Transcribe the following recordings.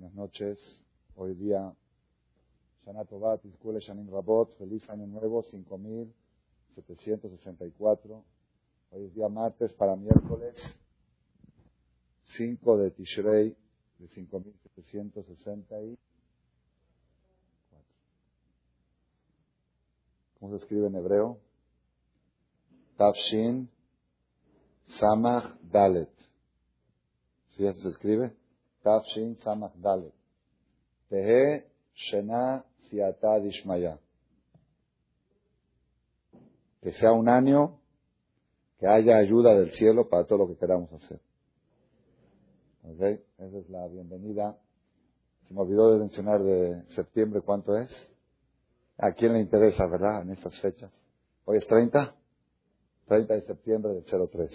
Buenas noches. Hoy día, Shana Tovat, Iskule Shanim Rabot, feliz año nuevo, 5764. Hoy es día martes para miércoles, 5 de Tishrei, de 5764. ¿Cómo se escribe en hebreo? Tafshin Samach Dalet. ¿Sí así se escribe? Tafshin Samach Dalet. Tehe Shena Siata Dishmaya. Que sea un año que haya ayuda del cielo para todo lo que queramos hacer. ¿Ok? Esa es la bienvenida. Se me olvidó de mencionar de septiembre cuánto es. ¿A quién le interesa, verdad, en estas fechas? Hoy es 30. 30 de septiembre del 03.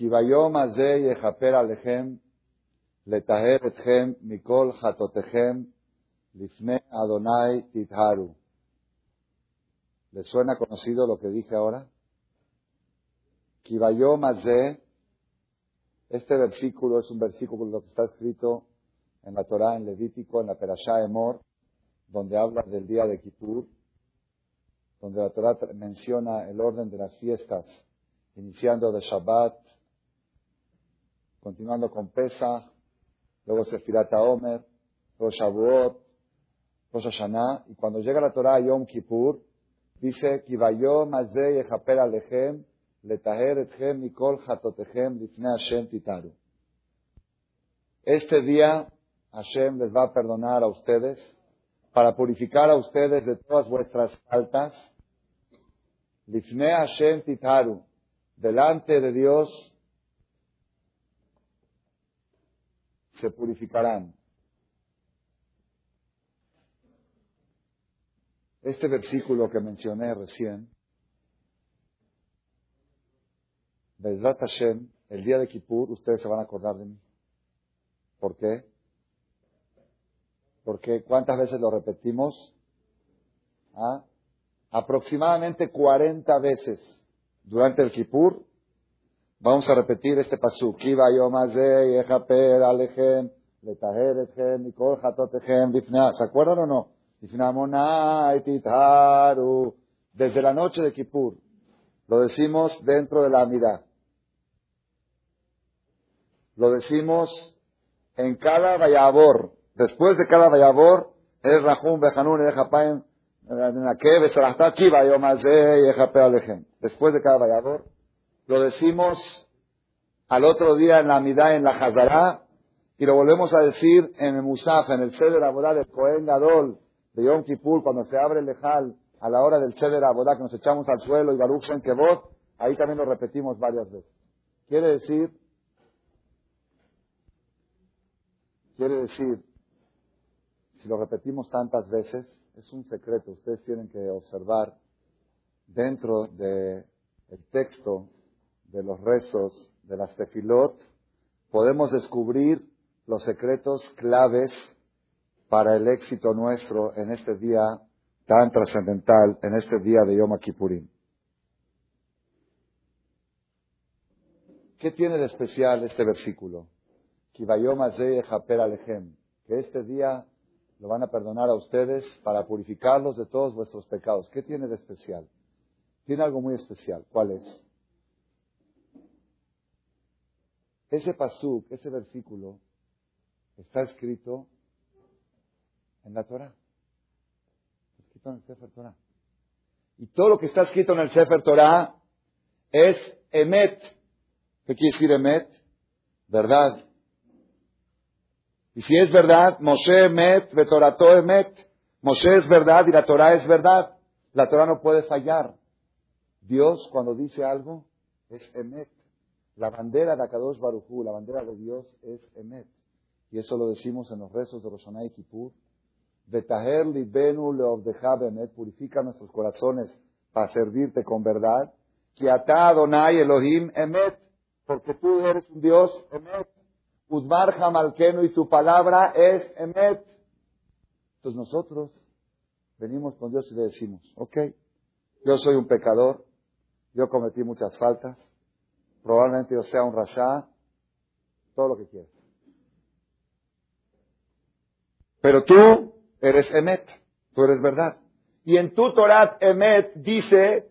Kibayom azeh yehaper alejem letaher etchem mikol hatotechem lifne Adonai titharu. ¿Les suena conocido lo que dije ahora? Kibayom azeh. Este versículo es un versículo que está escrito en la Torá, en Levítico, en la Perashá Emor, donde habla del día de Kippur, donde la Torá menciona el orden de las fiestas, iniciando de Shabbat, continuando con Pesach, luego Sefirat Omer, luego Shavuot, Rosh Hashanah, y cuando llega la Torah Yom Kippur, dice, Kivayom Azeh Yechaper Alechem, Letaher Etchem Mikol Hatotechem Lifne Hashem Titaru. Este día Hashem les va a perdonar a ustedes para purificar a ustedes de todas vuestras faltas. Lifne Hashem Titaru. Delante de Dios se purificarán. Este versículo que mencioné recién, Bezrat Hashem, el día de Kippur, ustedes se van a acordar de mí. ¿Por qué? Porque ¿cuántas veces lo repetimos? ¿Ah? Aproximadamente 40 veces durante el Kippur Vamos a repetir este pasuk. Kiva yomazeh yechaper alechem letaher etchem mikol lifnea. ¿Se acuerdan o no? Desde la noche de Kippur. Lo decimos dentro de la amidad. Lo decimos en cada vayabor. Después de cada vayabor, es Rahum Bejanun Echapaim Kiva yomazeh yechaper alechem. Después de cada vayabor lo decimos al otro día en la Midá, en la Hazará, y lo volvemos a decir en el Musaf, en el Ceder Abodá del Cohen Gadol de Yom Kippur, cuando se abre el Lejal a la hora del Ceder Abodá, que nos echamos al suelo y Baruch en Kebot, ahí también lo repetimos varias veces. Quiere decir, quiere decir, si lo repetimos tantas veces, es un secreto, ustedes tienen que observar dentro del texto de los rezos de las tefilot, podemos descubrir los secretos claves para el éxito nuestro en este día tan trascendental, en este día de Yom Kippurim. ¿Qué tiene de especial este versículo? Que este día lo van a perdonar a ustedes para purificarlos de todos vuestros pecados. ¿Qué tiene de especial? Tiene algo muy especial. ¿Cuál es? Ese pasuk, ese versículo, está escrito en la Torah. Está escrito en el Sefer Torah. Y todo lo que está escrito en el Sefer Torah es emet. ¿Qué quiere decir emet? Verdad. Y si es verdad, Moshe emet, Betorato emet. Moshe es verdad y la Torah es verdad. La Torah no puede fallar. Dios cuando dice algo es emet. La bandera de Akadosh Barujú, la bandera de Dios es Emet. Y eso lo decimos en los rezos de Roshaná y Kippur. Betaher libenu leovdeja Emet, purifica nuestros corazones para servirte con verdad. Kiata Adonai Elohim Emet, porque tú eres un Dios Emet. Uzmar Jamalkenu y tu palabra es Emet. Entonces nosotros venimos con Dios y le decimos, ok, yo soy un pecador, yo cometí muchas faltas, probablemente yo sea un rasha, todo lo que quieras. Pero tú eres Emet, tú eres verdad. Y en tu Torah Emet dice,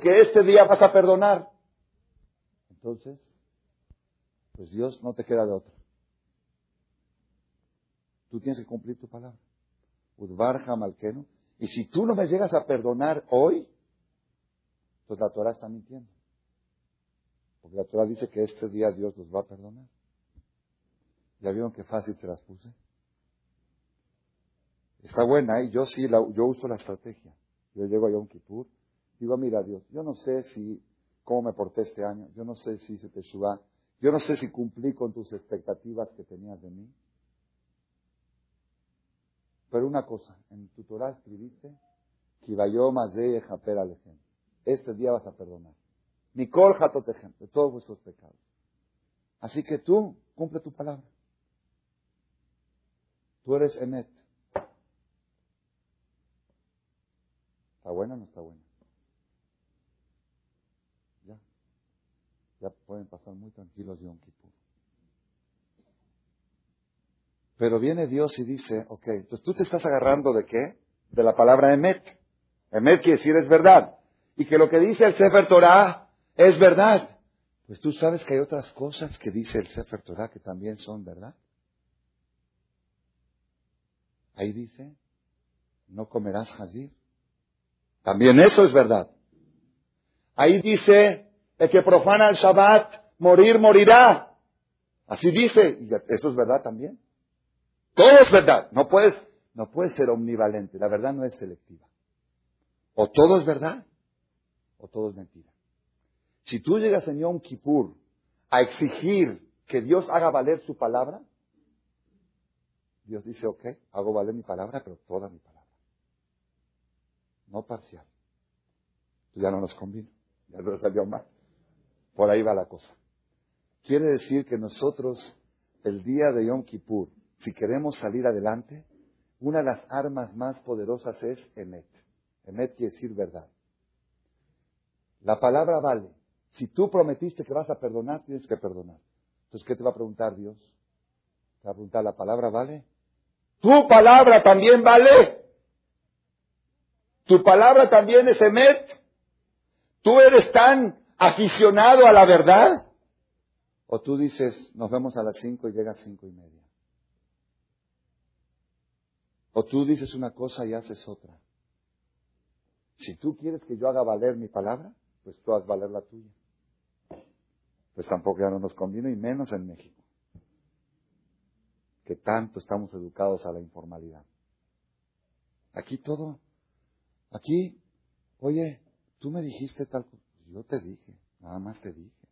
que este día vas a perdonar. Entonces, pues Dios no te queda de otra. Tú tienes que cumplir tu palabra. Y si tú no me llegas a perdonar hoy, pues la Torah está mintiendo. Porque la Torah dice que este día Dios los va a perdonar. ¿Ya vieron qué fácil se las puse? Está buena, ¿eh? yo sí, yo uso la estrategia. Yo llego a Yom Kippur, digo, mira Dios, yo no sé si, cómo me porté este año, yo no sé si se te suba, yo no sé si cumplí con tus expectativas que tenías de mí. Pero una cosa, en tu Torah escribiste, este día vas a perdonar. Mikol de todos vuestros pecados. Así que tú, cumple tu palabra. Tú eres Emet. ¿Está buena o no está buena? Ya. Ya pueden pasar muy tranquilos Yom Kippur. Pero viene Dios y dice, ok, entonces tú te estás agarrando de qué? De la palabra emet. Emet quiere decir es verdad. Y que lo que dice el Sefer Torah es verdad. Pues tú sabes que hay otras cosas que dice el Sefer Torah que también son verdad. Ahí dice, no comerás hazir. También eso es verdad. Ahí dice, el que profana el Shabbat, morir, morirá. Así dice, y eso es verdad también. Todo es verdad. No puedes, no puedes ser omnivalente. La verdad no es selectiva. O todo es verdad, o todo es mentira. Si tú llegas en Yom Kippur a exigir que Dios haga valer su palabra, Dios dice, ok, hago valer mi palabra, pero toda mi palabra no parcial. Ya no nos convino, ya no salió mal. Por ahí va la cosa. Quiere decir que nosotros, el día de Yom Kippur, si queremos salir adelante, una de las armas más poderosas es Emet. Emet quiere decir verdad. La palabra vale. Si tú prometiste que vas a perdonar, tienes que perdonar. Entonces, ¿qué te va a preguntar Dios? Te va a preguntar, ¿la palabra vale? Tu palabra también vale. Tu palabra también es emet. ¿Tú eres tan aficionado a la verdad? ¿O tú dices, nos vemos a las cinco y llega a cinco y media? ¿O tú dices una cosa y haces otra? Si tú quieres que yo haga valer mi palabra, pues tú haz valer la tuya. Pues tampoco ya no nos conviene, y menos en México, que tanto estamos educados a la informalidad. Aquí todo Aquí, oye, tú me dijiste tal cosa. Yo te dije, nada más te dije.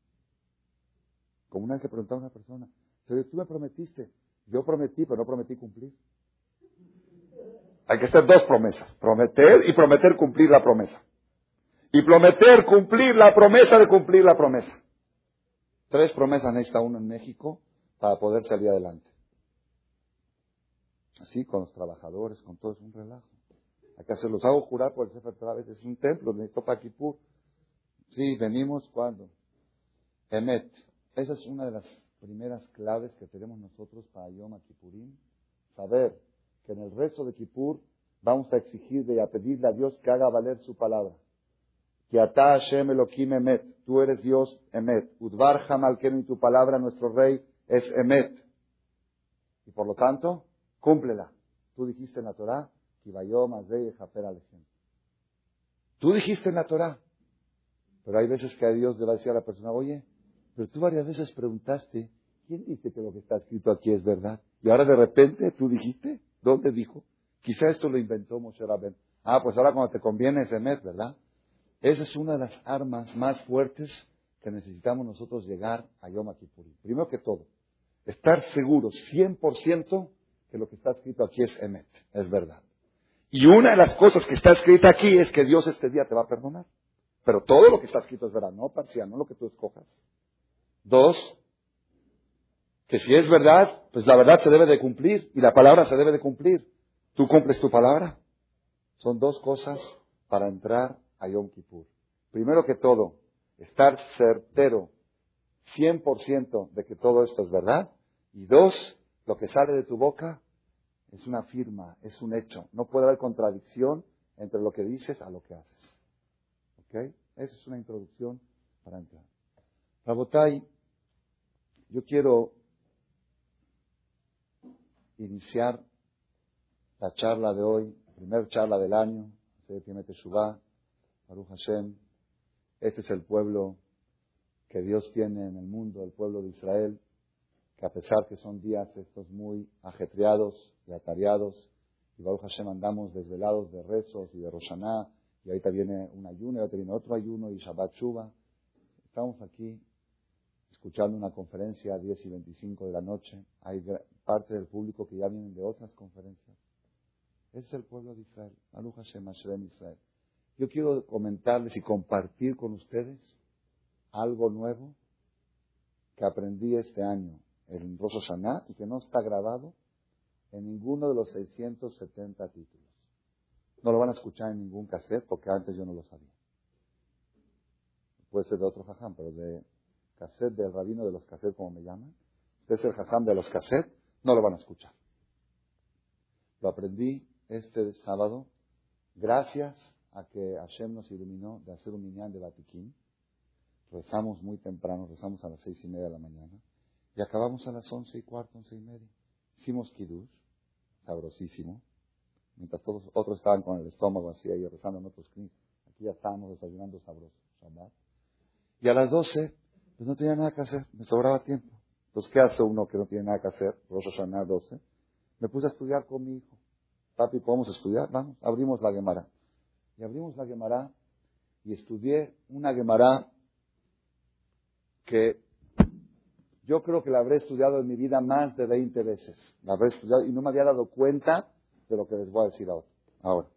Como una vez le preguntaba a una persona, tú me prometiste. Yo prometí, pero no prometí cumplir. Hay que hacer dos promesas. Prometer y prometer cumplir la promesa. Y prometer cumplir la promesa de cumplir la promesa. Tres promesas necesita uno en México para poder salir adelante. Así con los trabajadores, con todo es un relajo. Acá se los hago jurar por el Sefer Torah. Es un templo, necesito Paquipur. Sí, venimos cuando. Emet. Esa es una de las primeras claves que tenemos nosotros para Yom Kippurim. Saber que en el resto de Kippur vamos a exigirle y a pedirle a Dios que haga valer su palabra. Ata Hashem Elohim Emet. Tú eres Dios Emet. Udvar Hamalkenu y tu palabra, nuestro rey, es Emet. Y por lo tanto, cúmplela. Tú dijiste en la Torah, Tú dijiste en la Torah, pero hay veces que a Dios le va a decir a la persona, oye, pero tú varias veces preguntaste, ¿quién dice que lo que está escrito aquí es verdad? Y ahora de repente tú dijiste, ¿dónde dijo? Quizá esto lo inventó Moshe Rabben. Ah, pues ahora cuando te conviene ese mes, ¿verdad? Esa es una de las armas más fuertes que necesitamos nosotros llegar a Yom Kippur. Primero que todo, estar seguros 100% que lo que está escrito aquí es Emet, es verdad. Y una de las cosas que está escrita aquí es que Dios este día te va a perdonar. Pero todo lo que está escrito es verdad, no parcial, no lo que tú escojas. Dos, que si es verdad, pues la verdad se debe de cumplir y la palabra se debe de cumplir. ¿Tú cumples tu palabra? Son dos cosas para entrar a Yom Kippur. Primero que todo, estar certero 100% de que todo esto es verdad. Y dos, lo que sale de tu boca es una firma, es un hecho. No puede haber contradicción entre lo que dices a lo que haces. ¿Ok? Esa es una introducción para entrar. Rabotai, yo quiero iniciar la charla de hoy, la primera charla del año, Baruch Hashem. Este es el pueblo que Dios tiene en el mundo, el pueblo de Israel, que a pesar que son días estos muy ajetreados y atareados, y Baruch Hashem andamos desvelados de rezos y de Roshaná, y ahorita viene un ayuno, y ahorita viene otro ayuno, y Shabbat Shuba. Estamos aquí escuchando una conferencia a 10 y 25 de la noche. Hay parte del público que ya vienen de otras conferencias. Ese es el pueblo de Israel. Baruch Hashem, Israel. Yo quiero comentarles y compartir con ustedes algo nuevo que aprendí este año en Rosh y que no está grabado en ninguno de los 670 títulos. No lo van a escuchar en ningún cassette porque antes yo no lo sabía. Puede ser de otro jajam, pero de cassette del rabino de los cassettes, como me llaman. Usted es el jajam de los cassettes, no lo van a escuchar. Lo aprendí este sábado gracias a que Hashem nos iluminó de hacer un minyan de Batiquín Rezamos muy temprano, rezamos a las seis y media de la mañana y acabamos a las once y cuarto, once y media. Hicimos kiddush, sabrosísimo, mientras todos otros estaban con el estómago así ahí rezando en otros knis. Aquí ya estábamos desayunando sabroso, Y a las doce, pues no tenía nada que hacer, me sobraba tiempo. Entonces, ¿qué hace uno que no tiene nada que hacer? Rosh Hashanah 12. Me puse a estudiar con mi hijo. Papi, ¿podemos estudiar? Vamos, abrimos la Gemara. Y abrimos la Gemara y estudié una Gemara que yo creo que la habré estudiado en mi vida más de 20 veces. La habré estudiado y no me había dado cuenta de lo que les voy a decir ahora. ahora.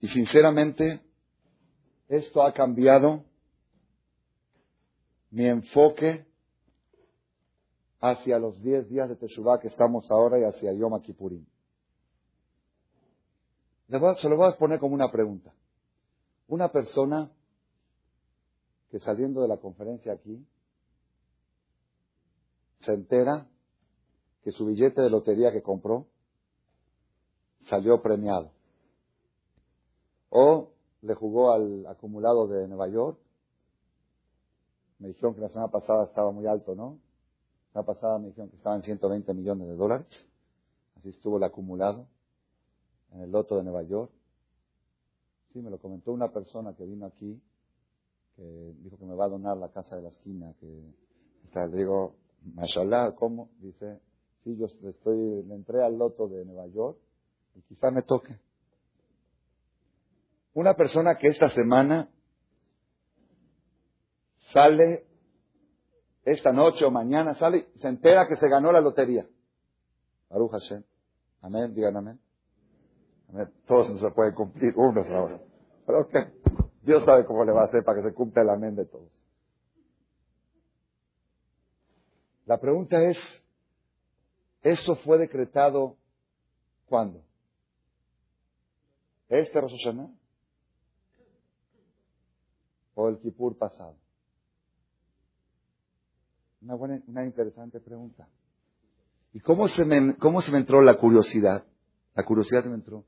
Y sinceramente, esto ha cambiado mi enfoque hacia los 10 días de Teshuvah que estamos ahora y hacia Yom Kippurim. Se lo voy a poner como una pregunta. Una persona que saliendo de la conferencia aquí, se entera que su billete de lotería que compró salió premiado. O le jugó al acumulado de Nueva York. Me dijeron que la semana pasada estaba muy alto, ¿no? La semana pasada me dijeron que estaban 120 millones de dólares. Así estuvo el acumulado en el loto de Nueva York. Sí, me lo comentó una persona que vino aquí que dijo que me va a donar la casa de la esquina, que está, le digo, mashallah, ¿cómo? Dice, sí, yo estoy, le entré al loto de Nueva York y quizá me toque. Una persona que esta semana sale, esta noche o mañana sale, se entera que se ganó la lotería. Baruch Hashem. Amén, digan amén. Amén. Todos no se pueden cumplir, unos ahora. Pero. Dios sabe cómo le va a hacer para que se cumpla el amén de todos. La pregunta es, ¿eso fue decretado cuándo? ¿Este Rosh? ¿O el Kippur pasado? Una buena, una interesante pregunta. ¿Y cómo se, me, cómo se me entró la curiosidad? La curiosidad me entró.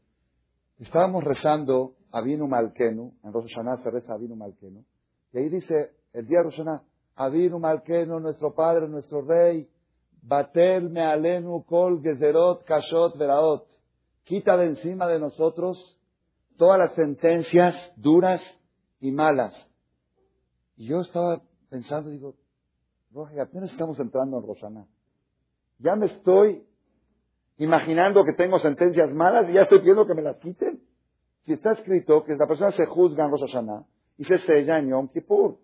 Estábamos rezando Avinu Malkenu, en Rosh Hashanah se reza Avinu Malkenu, y ahí dice, el día de Rosh Hashanah, Avinu Malkenu, nuestro Padre, nuestro Rey, Batel Mealenu Kol Gezerot Kashot Veraot, quita de encima de nosotros todas las sentencias duras y malas. Y yo estaba pensando, digo, Roja, apenas estamos entrando en Rosana. Ya me estoy imaginando que tengo sentencias malas y ya estoy pidiendo que me las quiten. Si está escrito que la persona se juzga en Rosh Hashanah y se sella en Yom Kippur.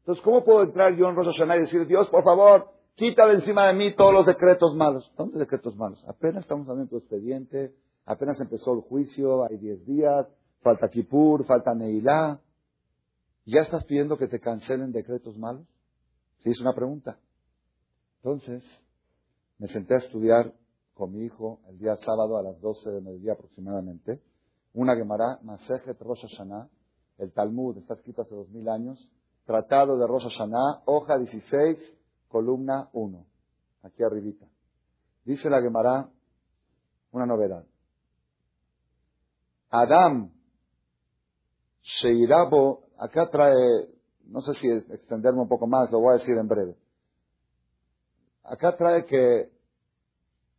Entonces, ¿cómo puedo entrar yo en Rosh Hashanah y decir, Dios, por favor, quita de encima de mí todos los decretos malos? ¿Dónde decretos malos? Apenas estamos hablando tu expediente, apenas empezó el juicio, hay 10 días, falta Kippur, falta Neilá. ¿Ya estás pidiendo que te cancelen decretos malos? Sí, es una pregunta. Entonces, me senté a estudiar con mi hijo el día sábado a las 12 de mediodía aproximadamente una Gemara, Masejet Rosh Hashanah, el Talmud, está escrito hace dos mil años, Tratado de Rosh Hashanah, hoja 16, columna 1, aquí arribita. Dice la Gemara una novedad. Adam Sheirabo, acá trae, no sé si extenderme un poco más, lo voy a decir en breve. Acá trae que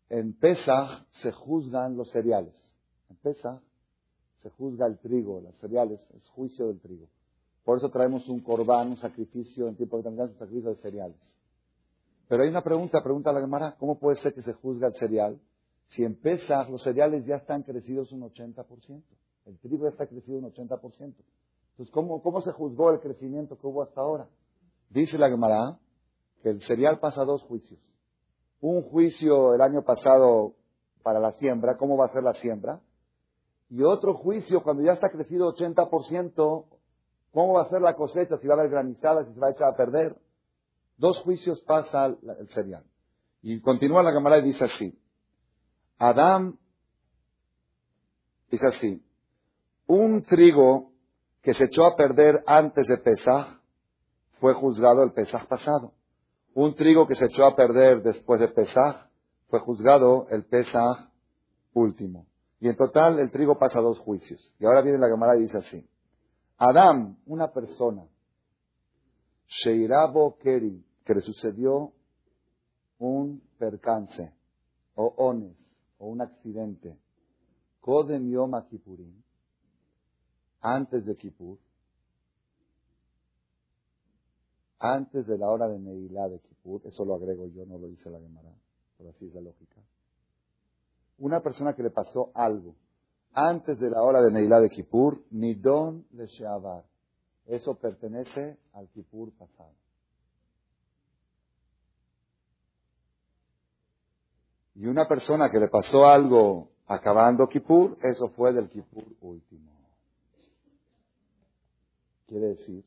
en Pesach se juzgan los cereales. En Pesach se juzga el trigo, los cereales, es juicio del trigo. Por eso traemos un corbán, un sacrificio en tiempo de un sacrificio de cereales. Pero hay una pregunta, pregunta a la Gemara, ¿cómo puede ser que se juzga el cereal si en Pesach los cereales ya están crecidos un 80%? El trigo ya está crecido un 80%. Entonces, ¿cómo, ¿cómo se juzgó el crecimiento que hubo hasta ahora? Dice la Gemara que el cereal pasa dos juicios. Un juicio el año pasado para la siembra, cómo va a ser la siembra, y otro juicio cuando ya está crecido 80%, cómo va a ser la cosecha, si va a haber granizada, si se va a echar a perder. Dos juicios pasa el cereal. Y continúa la Gemara y dice así. Adán dice así, un trigo que se echó a perder antes de Pesaj fue juzgado el Pesaj pasado. Un trigo que se echó a perder después de Pesaj fue juzgado el Pesaj último. Y en total el trigo pasa dos juicios. Y ahora viene la Gemara y dice así. Adam, una persona, Sheirabo Keri, que le sucedió un percance, o ones, o un accidente, Kodem Yom antes de Kippur, antes de la hora de Neilá de Kippur, eso lo agrego yo, no lo dice la Gemara, pero así es la lógica. Una persona que le pasó algo antes de la hora de Neilá de Kippur, Nidon le Sheabar. Eso pertenece al Kippur pasado. Y una persona que le pasó algo acabando Kippur, eso fue del Kippur último. Quiere decir,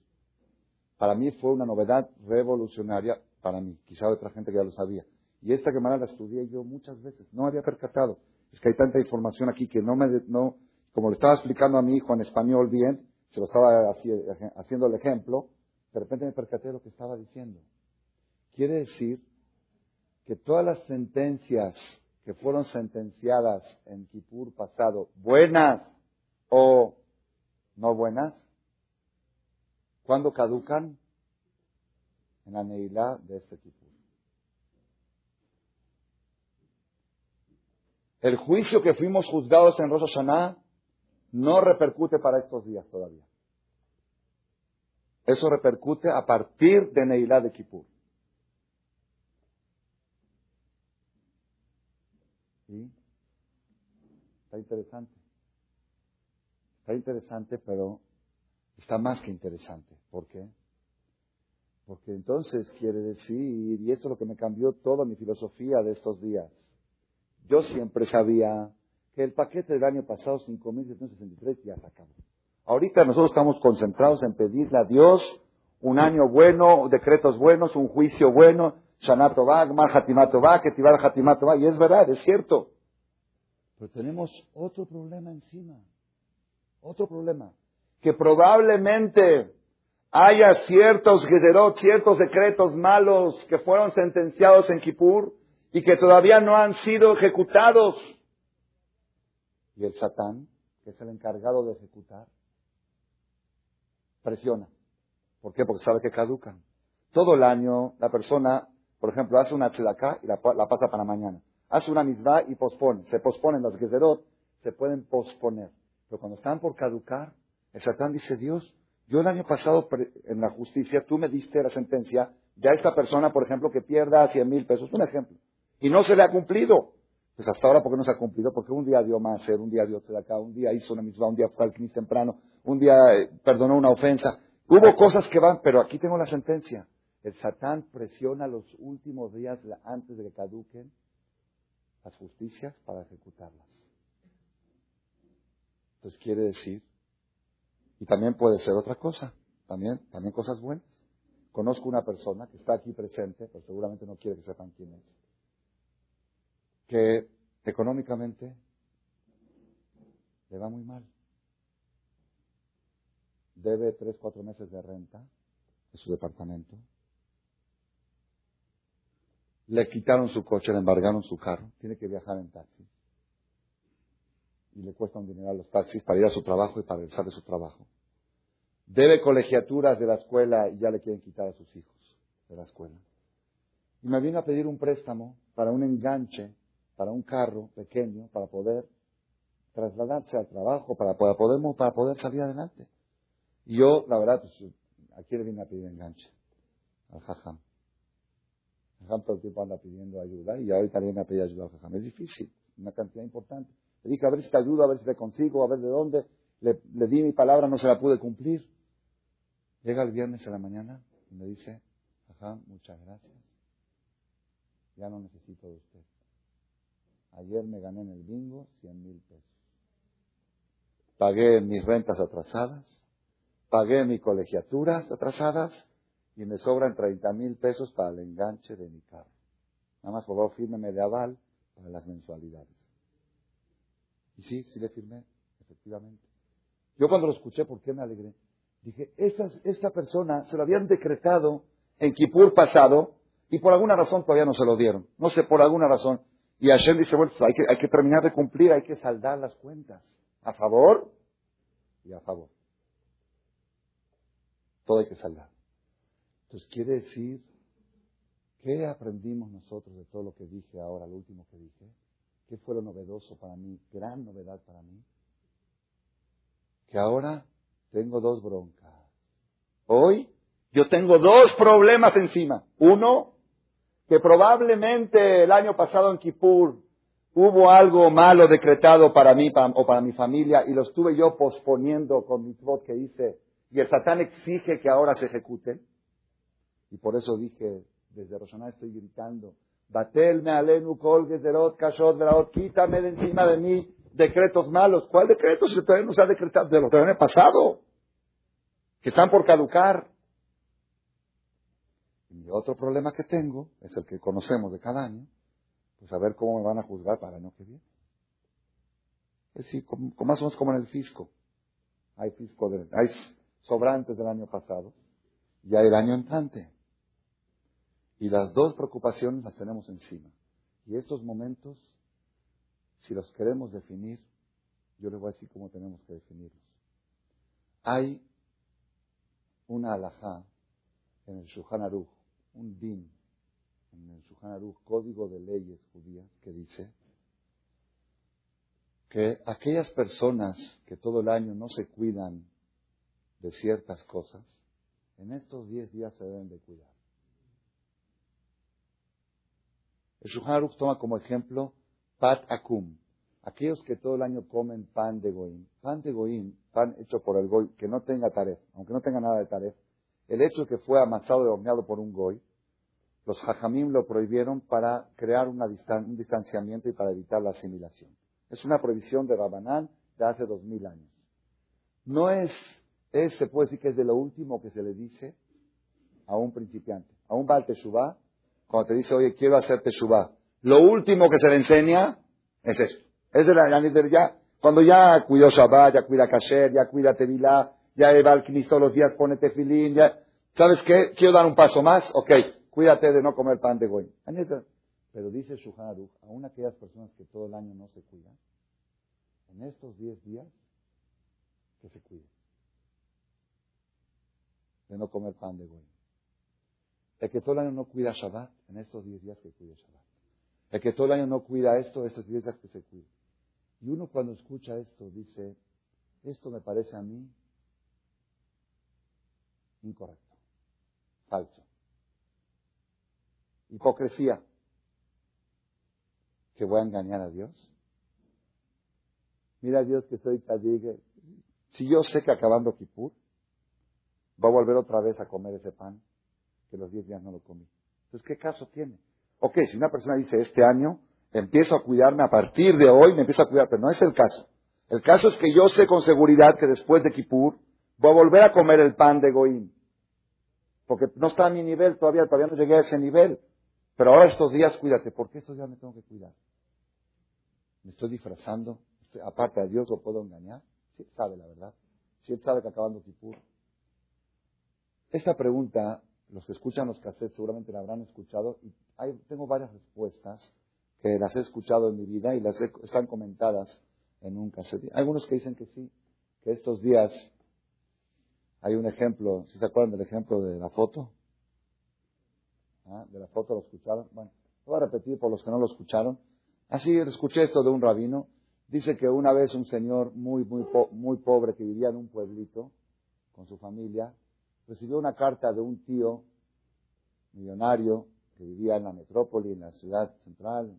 para mí fue una novedad revolucionaria, para mí, quizá otra gente que ya lo sabía. Y esta que la estudié yo muchas veces, no había percatado. Es que hay tanta información aquí que no me, no, como le estaba explicando a mi hijo en español bien, se lo estaba haciendo el ejemplo, de repente me percaté de lo que estaba diciendo. Quiere decir que todas las sentencias que fueron sentenciadas en Kippur pasado, buenas o no buenas, ¿Cuándo caducan? En la Neilá de este tipo. El juicio que fuimos juzgados en Rosh Hashanah no repercute para estos días todavía. Eso repercute a partir de Neilá de Kippur. ¿Sí? Está interesante. Está interesante, pero está más que interesante. ¿Por qué? Porque entonces quiere decir, y esto es lo que me cambió toda mi filosofía de estos días. Yo siempre sabía que el paquete del año pasado, 5.763, ya se acabó. Ahorita nosotros estamos concentrados en pedirle a Dios un año bueno, decretos buenos, un juicio bueno, Shanato va, Gmar Hatimato va, Ketivar Hatimato va, y es verdad, es cierto. Pero tenemos otro problema encima. Otro problema. Que probablemente haya ciertos gezerot, ciertos decretos malos que fueron sentenciados en Kippur y que todavía no han sido ejecutados. Y el Satán, que es el encargado de ejecutar, presiona. ¿Por qué? Porque sabe que caducan. Todo el año la persona, por ejemplo, hace una tzedakah y la, pasa para mañana. Hace una misma y pospone. Se posponen las gezerot, se pueden posponer. Pero cuando están por caducar, el Satán dice, Dios, yo el año pasado en la justicia, tú me diste la sentencia de a esta persona, por ejemplo, que pierda 100 mil pesos, un ejemplo, y no se le ha cumplido. Pues hasta ahora, ¿por qué no se ha cumplido? Porque un día dio más hacer, un día dio acá, un día hizo una misma, un día fue al temprano, un día eh, perdonó una ofensa. Hubo cosas que van, pero aquí tengo la sentencia. El Satán presiona los últimos días antes de que caduquen las justicias para ejecutarlas. Entonces quiere decir y también puede ser otra cosa, también, también cosas buenas. Conozco una persona que está aquí presente, pero seguramente no quiere que sepan quién es, que económicamente le va muy mal. debe tres, cuatro meses de renta de su departamento. Le quitaron su coche, le embargaron su carro, tiene que viajar en taxi. Y le cuesta un dinero a los taxis para ir a su trabajo y para regresar de su trabajo. Debe colegiaturas de la escuela y ya le quieren quitar a sus hijos de la escuela. Y me vino a pedir un préstamo para un enganche, para un carro pequeño, para poder trasladarse al trabajo, para poder, para poder salir adelante. Y yo, la verdad, pues, ¿a quién le vine a pedir enganche? Al jajam. El jajam todo el tiempo anda pidiendo ayuda y ahorita viene a pedir ayuda al jajam. Es difícil, una cantidad importante. Le dije, a ver si te ayudo, a ver si te consigo, a ver de dónde. Le, di mi palabra, no se la pude cumplir. Llega el viernes en la mañana y me dice, jajam, muchas gracias. Ya no necesito de usted. Ayer me gané en el bingo 100 mil pesos. Pagué mis rentas atrasadas, pagué mis colegiaturas atrasadas y me sobran 30 mil pesos para el enganche de mi carro. Nada más por favor fírmeme de aval para las mensualidades. Y sí, sí le firmé, efectivamente. Yo cuando lo escuché, ¿por qué me alegré? Dije, esta, esta persona se lo habían decretado en Kipur pasado y por alguna razón todavía no se lo dieron. No sé, por alguna razón. Y Hashem dice, bueno, pues hay que, hay que terminar de cumplir, hay que saldar las cuentas. A favor y a favor. Todo hay que saldar. Entonces quiere decir, ¿qué aprendimos nosotros de todo lo que dije ahora, lo último que dije? ¿Qué fue lo novedoso para mí? Gran novedad para mí. Que ahora tengo dos broncas. Hoy yo tengo dos problemas encima. Uno, que probablemente el año pasado en Kippur hubo algo malo decretado para mí o para mi familia y lo estuve yo posponiendo con mi voz que hice y el Satán exige que ahora se ejecuten. Y por eso dije, desde Roshaná estoy gritando, Batelme alenu kol gezerot kashot quítame de encima de mí decretos malos. ¿Cuál decreto si todavía no se ha decretado de lo que ha pasado? Que están por caducar. Y otro problema que tengo es el que conocemos de cada año, pues a ver cómo me van a juzgar para el año que viene. Es decir, como, más o menos como en el fisco. Hay fisco de, hay sobrantes del año pasado y hay el año entrante. Y las dos preocupaciones las tenemos encima. Y estos momentos, si los queremos definir, yo les voy a decir cómo tenemos que definirlos. Hay una alajá en el Shulchan Aruch un din en el Shulchan código de leyes judías, que dice que aquellas personas que todo el año no se cuidan de ciertas cosas, en estos diez días se deben de cuidar. El Shulchan toma como ejemplo Pat Akum, aquellos que todo el año comen pan de goim. Pan de goim, pan hecho por el goy, que no tenga taref, aunque no tenga nada de taref, el hecho que fue amasado y horneado por un goy, los hajamim lo prohibieron para crear un distanciamiento y para evitar la asimilación. Es una prohibición de Rabanán de hace dos mil años. No es, es, se puede decir que es de lo último que se le dice a un principiante. A un Baal cuando te dice, oye, quiero hacer Teshuvah, lo último que se le enseña es esto. Es de la, ya, cuando ya cuidó Shabbat, ya cuida Kasher, ya cuida Tevilá, ya va al todos los días, pone tefilín, ya, ¿sabes qué? Quiero dar un paso más, ok, cuídate de no comer pan de goy. Pero dice Shuhan Aruch, aún aquellas personas que todo el año no se cuidan, en estos 10 días, que se cuiden. De no comer pan de goy. El que todo el año no cuida Shabbat, en estos 10 días que cuide Shabbat. El que todo el año no cuida esto, estos 10 días que se cuide. Y uno cuando escucha esto dice, esto me parece a mí incorrecto, falso. Hipocresía. ¿Que voy a engañar a Dios? Mira Dios que soy tzadik. Si yo sé que acabando Kipur, va a volver otra vez a comer ese pan, que los diez días no lo comí. Entonces, ¿qué caso tiene? Ok, si una persona dice, este año empiezo a cuidarme a partir de hoy, me empiezo a cuidar, pero no es el caso. El caso es que yo sé con seguridad que después de Kipur voy a volver a comer el pan de Goim. Porque no está a mi nivel todavía, todavía no llegué a ese nivel. Pero ahora estos días cuídate. ¿Por qué estos días me tengo que cuidar? ¿Me estoy disfrazando? ¿Aparte de Dios lo puedo engañar? Sí, sabe la verdad. Si sabe que acabando Kipur. Esta pregunta, los que escuchan los cassettes seguramente la habrán escuchado y tengo varias respuestas que las he escuchado en mi vida y las están comentadas en un cassette. Hay algunos que dicen que sí, que estos días hay un ejemplo, si se acuerdan del ejemplo de la foto? ¿Ah? ¿De la foto lo escucharon? Bueno, voy a repetir por los que no lo escucharon. Así escuché esto de un rabino. Dice que una vez un señor muy, muy, muy pobre que vivía en un pueblito con su familia, recibió una carta de un tío millonario que vivía en la metrópoli, en la ciudad central.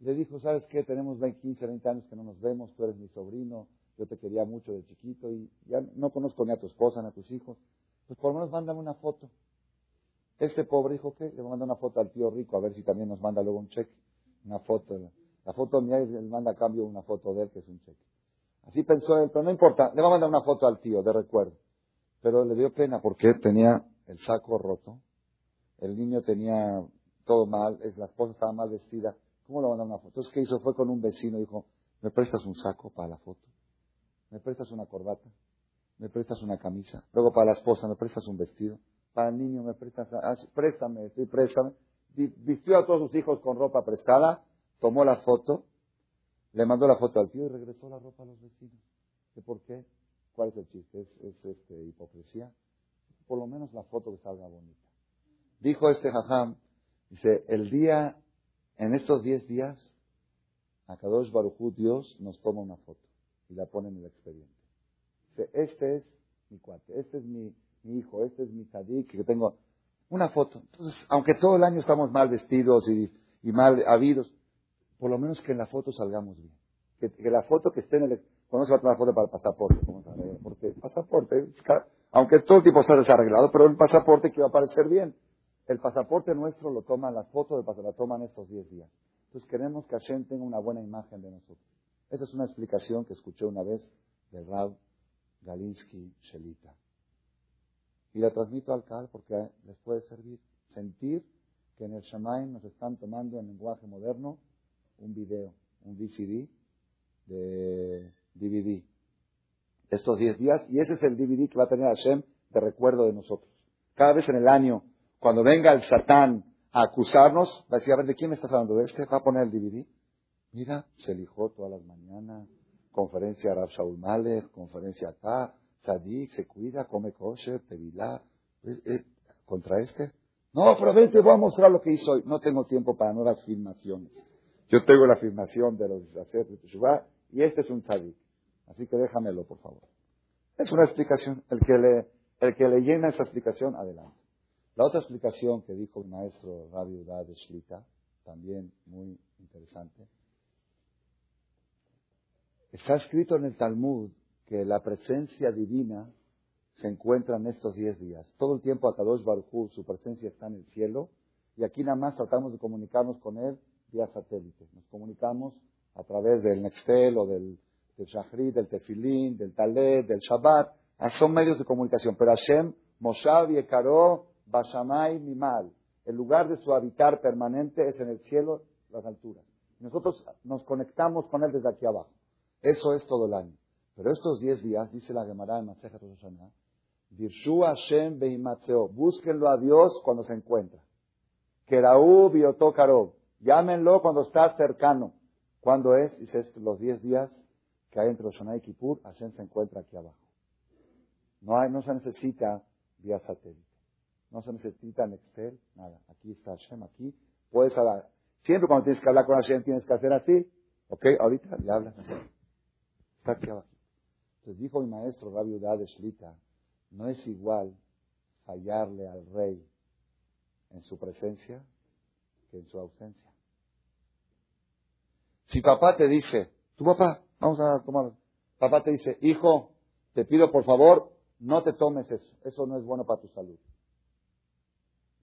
Le dijo, ¿sabes qué? Tenemos 15, 20 años que no nos vemos, tú eres mi sobrino, yo te quería mucho de chiquito y ya no conozco ni a tu esposa ni a tus hijos. Pues por lo menos mándame una foto. Este pobre dijo, ¿qué? Le manda una foto al tío rico a ver si también nos manda luego un cheque. Una foto. La foto mía él manda a cambio una foto de él que es un cheque. Así pensó él, pero no importa, le va a mandar una foto al tío de recuerdo. Pero le dio pena porque tenía el saco roto, el niño tenía todo mal, la esposa estaba mal vestida. ¿Cómo le va a mandar una foto? Entonces, ¿qué hizo? Fue con un vecino y dijo, ¿me prestas un saco para la foto? ¿Me prestas una corbata? ¿Me prestas una camisa? Luego para la esposa, ¿me prestas un vestido? Para el niño, ¿me prestas? Ah, préstame, sí, préstame. Vistió a todos sus hijos con ropa prestada, tomó la foto, le mandó la foto al tío y regresó la ropa a los vecinos. ¿Por qué? ¿Cuál es el chiste? ¿Es, este, hipocresía? Por lo menos la foto que salga bonita. Dijo este jajam, dice, el día, en estos diez días, a Kadosh Barujú Dios nos toma una foto y la pone en el expediente. Dice, este es mi cuate, este es mi, hijo, este es mi tzadik, que tengo una foto. Entonces, aunque todo el año estamos mal vestidos y, mal habidos, por lo menos que en la foto salgamos bien. Que, la foto que esté en el... Cuando se va a foto para el pasaporte, porque el pasaporte, aunque todo tipo está desarreglado, pero el pasaporte que va a parecer bien. El pasaporte nuestro lo toman, las fotos de la toman estos 10 días. Entonces queremos que Hashem tenga una buena imagen de nosotros. Esa es una explicación que escuché una vez del Rab Galinsky Shelita. Y la transmito al Cal porque les puede servir. Sentir que en el Shamaim nos están tomando en lenguaje moderno un video, un VCD de DVD. Estos 10 días, y ese es el DVD que va a tener Hashem de recuerdo de nosotros. Cada vez en el año, cuando venga el Satán a acusarnos, va a decir, a ver, ¿de quién me estás hablando? ¿De este? ¿Va a poner el DVD? Mira, se eligió todas las mañanas, conferencia Rab Shaul Malek, conferencia acá, Sadik, se cuida, come kosher, tevilá, contra este. No, pero ven, te voy a mostrar lo que hizo hoy. No tengo tiempo para nuevas filmaciones. Yo tengo la filmación de los de y este es un tzadik. Así que déjamelo, por favor. Es una explicación. El que le, el que le llena esa explicación, adelante. La otra explicación que dijo el maestro Rabbi Udad de Shlita, también muy interesante, Está escrito en el Talmud que la presencia divina se encuentra en estos diez días. Todo el tiempo a Kadosh Baruj su presencia está en el cielo y aquí nada más tratamos de comunicarnos con él vía satélite. Nos comunicamos a través del Nextel o del, del Shahri, del Tefilín, del Talet, del Shabbat. Ah, son medios de comunicación. Pero Hashem, Moshav, Yekaró, Bashamay, Mimal. El lugar de su habitar permanente es en el cielo, las alturas. Nosotros nos conectamos con él desde aquí abajo. Eso es todo el año. Pero estos diez días, dice la Gemara en Maseja Roshaná, Dirshu Hashem Behimatzeo, búsquenlo a Dios cuando se encuentra. Keraú Biotokarov, llámenlo cuando está cercano. ¿Cuándo es? Dice los diez días que hay entre Roshaná y Kippur, Hashem se encuentra aquí abajo. No, hay, no se necesita vía satélite. No se necesita Nextel, nada. Aquí está Hashem, aquí. Puedes hablar. Siempre cuando tienes que hablar con Hashem tienes que hacer así. ¿Ok? Ahorita le hablas así. Está aquí abajo. Entonces dijo mi maestro Rabbi Udad de Shlita, no es igual fallarle al rey en su presencia que en su ausencia. Si papá te dice, tu papá, vamos a tomar, papá te dice, hijo, te pido por favor, no te tomes eso, eso no es bueno para tu salud.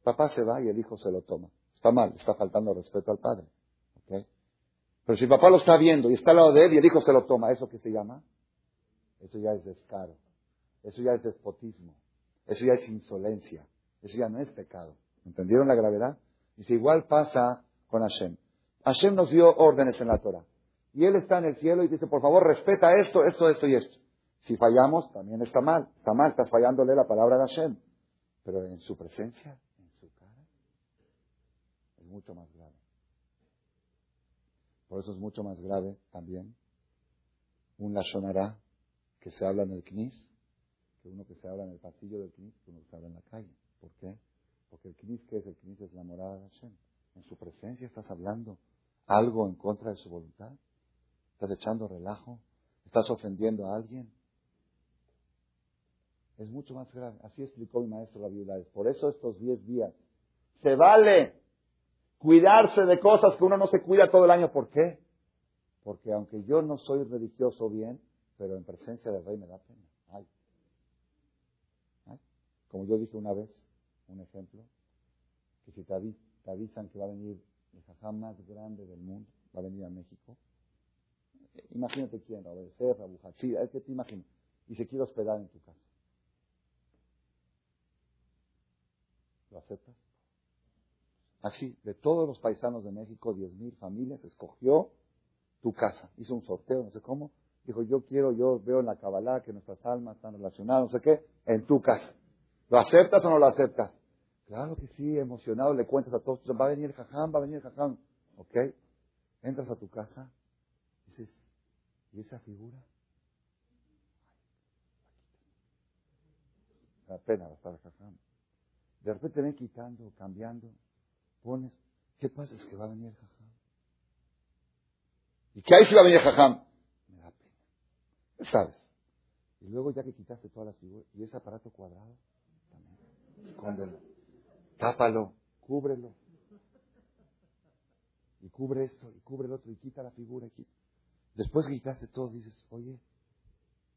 Papá se va y el hijo se lo toma. Está mal, está faltando respeto al padre. ¿okay? Pero si papá lo está viendo y está al lado de él y el hijo se lo toma, ¿eso qué se llama? Eso ya es descaro. Eso ya es despotismo. Eso ya es insolencia. Eso ya no es pecado. ¿Entendieron la gravedad? Si igual pasa con Hashem. Hashem nos dio órdenes en la Torah. Y Él está en el cielo y dice, por favor, respeta esto, esto, esto y esto. Si fallamos, también está mal. Está mal, estás fallándole la palabra de Hashem. Pero en su presencia, en su cara, es mucho más grave. Por eso es mucho más grave también un Lashonará que se habla en el Knis que uno que se habla en el pasillo del Knis que uno que se habla en la calle. ¿Por qué? Porque el Knis, ¿qué es? El Knis es la morada de Hashem. En su presencia estás hablando algo en contra de su voluntad. Estás echando relajo. Estás ofendiendo a alguien. Es mucho más grave. Así explicó mi maestro la viuda. Por eso estos diez días se vale cuidarse de cosas que uno no se cuida todo el año. ¿Por qué? Porque aunque yo no soy religioso bien, pero en presencia del rey me da pena. Ay. Como yo dije una vez, un ejemplo, que si te, avisan que va a venir el jajam más grande del mundo, va a venir a México, imagínate quién, a obedecer, a es que te imaginas, y se quiere hospedar en tu casa. ¿Lo aceptas? Así, de todos los paisanos de México, 10.000 familias, escogió tu casa. Hizo un sorteo, no sé cómo. Dijo, yo quiero, yo veo en la Kabbalah que nuestras almas están relacionadas, no sé qué, en tu casa. ¿Lo aceptas o no lo aceptas? Claro que sí, emocionado, le cuentas a todos, va a venir el jajam, va a venir el jajam. ¿Ok? Entras a tu casa, ¿y esa figura? La pena estar el jajam. De repente ven quitando, cambiando, pones, ¿qué pasa? Es que va a venir jajam. ¿Y qué hay si va a venir jajam? Me da pena. ¿Sabes? Y luego ya que quitaste todas las figuras, ¿y ese aparato cuadrado? También. Escóndelo. Tápalo. Cúbrelo. Y cubre esto, y cubre el otro, y quita la figura. Y quita. Después que quitaste todo, dices, oye,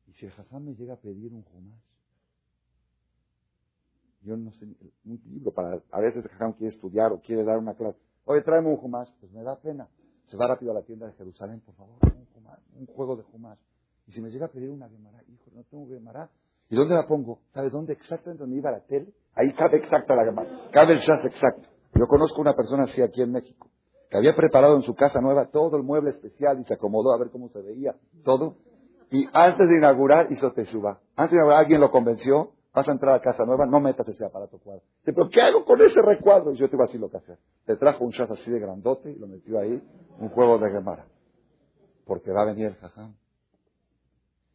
¿y si el jajam me llega a pedir un jumás? Yo no sé, un libro para, a veces el jajam quiere estudiar o quiere dar una clase. Oye, tráeme un jumás. Pues me da pena. Se va rápido a la tienda de Jerusalén, por favor, un, un juego de jumás. Y si me llega a pedir una Gemara, hijo, no tengo Gemara. ¿Y dónde la pongo? ¿Sabe dónde exactamente donde iba la tele? Ahí cabe exacta la Gemara. Cabe el Shas exacto. Yo conozco una persona así aquí en México, que había preparado en su casa nueva todo el mueble especial y se acomodó a ver cómo se veía todo. Y antes de inaugurar hizo Teshuvah. Antes de inaugurar alguien lo convenció Vas a entrar a casa nueva, no metas ese aparato cuadro. pero ¿qué hago con ese recuadro? Y yo te iba a decir lo que hacer. Te trajo un chat así de grandote y lo metió ahí, un juego de Gemara. Porque va a venir el jajam.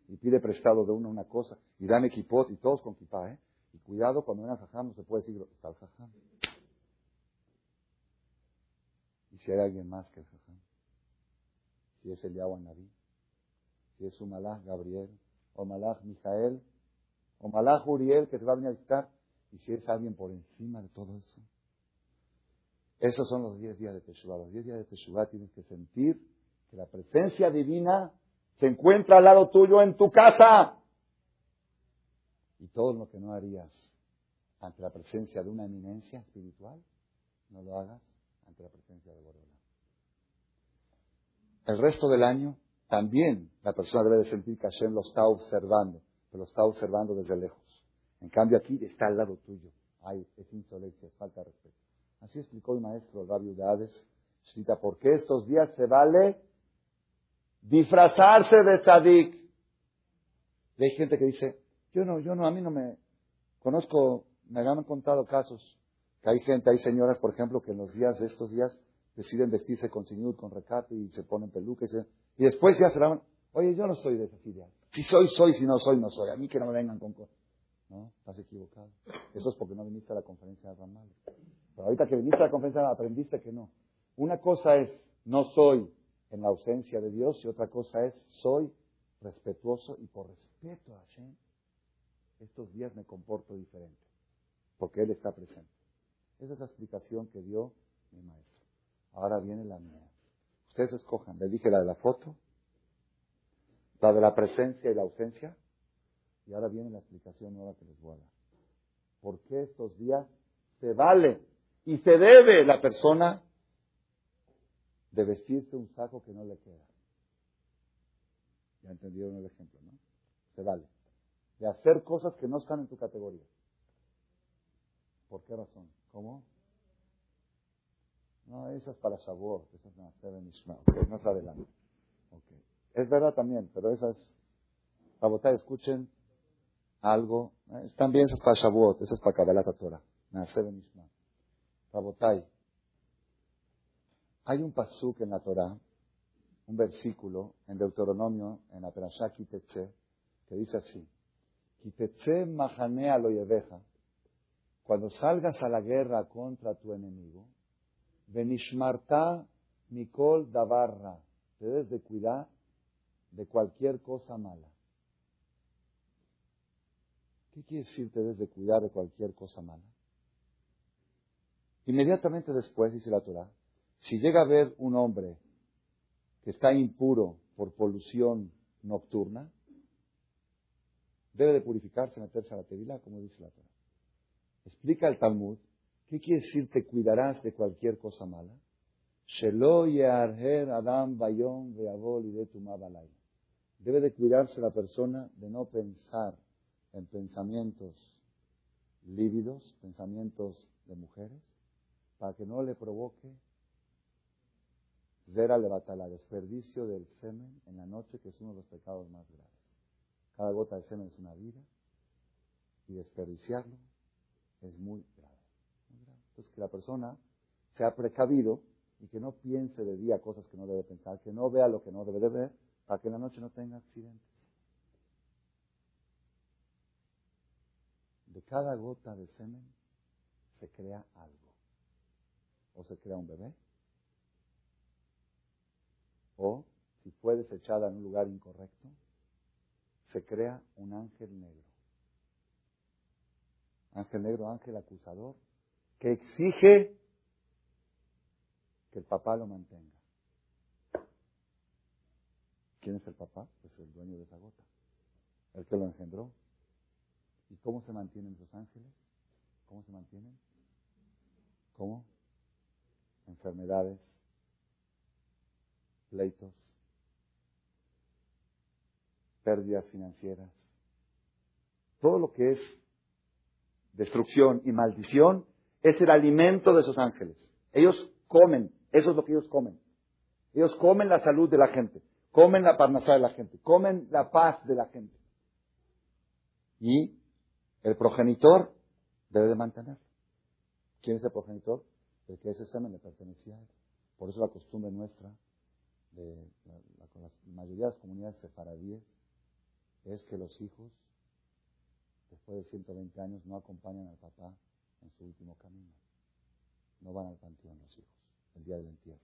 Y pide prestado de uno una cosa. Y dame equipos y todos con kipá, ¿eh? Y cuidado, cuando venga el jajam no se puede decir, está el jajam. Y si hay alguien más que el jajam. Si es el Yahweh Naví. Si es un Malach Gabriel. O Malach Mijael o Malach Uriel que te va a venir a visitar, y si es alguien por encima de todo eso. Esos son los 10 días de Teshuvah. Los 10 días de Teshuvah tienes que sentir que la presencia divina se encuentra al lado tuyo en tu casa. Y todo lo que no harías ante la presencia de una eminencia espiritual, no lo hagas ante la presencia de Borela. El resto del año también la persona debe de sentir que Hashem lo está observando lo está observando desde lejos. En cambio aquí está al lado tuyo. Ay, es insolencia, es falta de respeto. Así explicó el maestro de Hades. Cita, ¿por qué estos días se vale disfrazarse de tzadik? Y hay gente que dice, yo no, yo no, a mí no me conozco, me han contado casos hay gente, hay señoras, por ejemplo, que en los días de estos días deciden vestirse con señor, con recato y se ponen peluques y después ya se van, oye, yo no soy de esas ideas. Si soy, soy, si no soy, no soy. A mí que no me vengan con cosas. No, estás equivocado. Eso es porque no viniste a la conferencia de Ramal. Pero ahorita que viniste a la conferencia aprendiste que no. Una cosa es no soy en la ausencia de Dios y otra cosa es soy respetuoso y por respeto a Hashem, estos días me comporto diferente. Porque Él está presente. Esa es la explicación que dio mi maestro. Ahora viene la mía. Ustedes escojan. Le dije la de la foto la de la presencia y la ausencia. Y ahora viene la explicación nueva que les voy a dar. ¿Por qué estos días se vale y se debe la persona de vestirse un saco que no le queda? Ya entendieron el ejemplo, ¿no? Se vale. De hacer cosas que no están en tu categoría. ¿Por qué razón? ¿Cómo? No, esas para Shavuot, esas no, no se adelante. Okay. Es verdad también, pero esas Rabotay, escuchen algo. ¿eh? Están eso es para Shavuot, eso es para Kabbalat Torah. Rabotay, hay un pasuk en la Torah, un versículo en Deuteronomio, en la Perashá Kitetse, que dice así: Kitetse mahanea lo cuando salgas a la guerra contra tu enemigo, Benishmarta Mikol Davarra, te debes de cuidar de cualquier cosa mala. ¿Qué quiere decir te debes de cuidar de cualquier cosa mala? Inmediatamente después, dice la Torah, si llega a ver un hombre que está impuro por polución nocturna, debe de purificarse, meterse a la tevilá, como dice la Torah. Explica el Talmud, ¿qué quiere decir te cuidarás de cualquier cosa mala? Adam Debe de cuidarse la persona de no pensar en pensamientos lívidos, pensamientos de mujeres, para que no le provoque Zera la desperdicio del semen en la noche, que es uno de los pecados más graves. Cada gota de semen es una vida y desperdiciarlo es muy grave. Entonces, que la persona sea precavido y que no piense de día cosas que no debe pensar, que no vea lo que no debe de ver, para que en la noche no tenga accidentes. De cada gota de semen se crea algo. O se crea un bebé, o, si fue desechada en un lugar incorrecto, se crea un ángel negro. Ángel negro, ángel acusador, que exige que el papá lo mantenga. ¿Quién es el papá? Pues el dueño de esa gota, el que lo engendró. ¿Y cómo se mantienen esos ángeles? ¿Cómo se mantienen? ¿Cómo? Enfermedades, pleitos, pérdidas financieras, todo lo que es destrucción y maldición es el alimento de esos ángeles. Ellos comen, eso es lo que ellos comen. Ellos comen la salud de la gente, comen la parnasá de la gente, comen la paz de la gente. Y el progenitor debe de mantenerlo. ¿Quién es el progenitor? El que ese semen le pertenecía a él. Por eso la costumbre nuestra de la, mayoría de las comunidades sefaradíes es que los hijos, después de 120 años, no acompañan al papá en su último camino. No van al panteón los hijos, el día del entierro.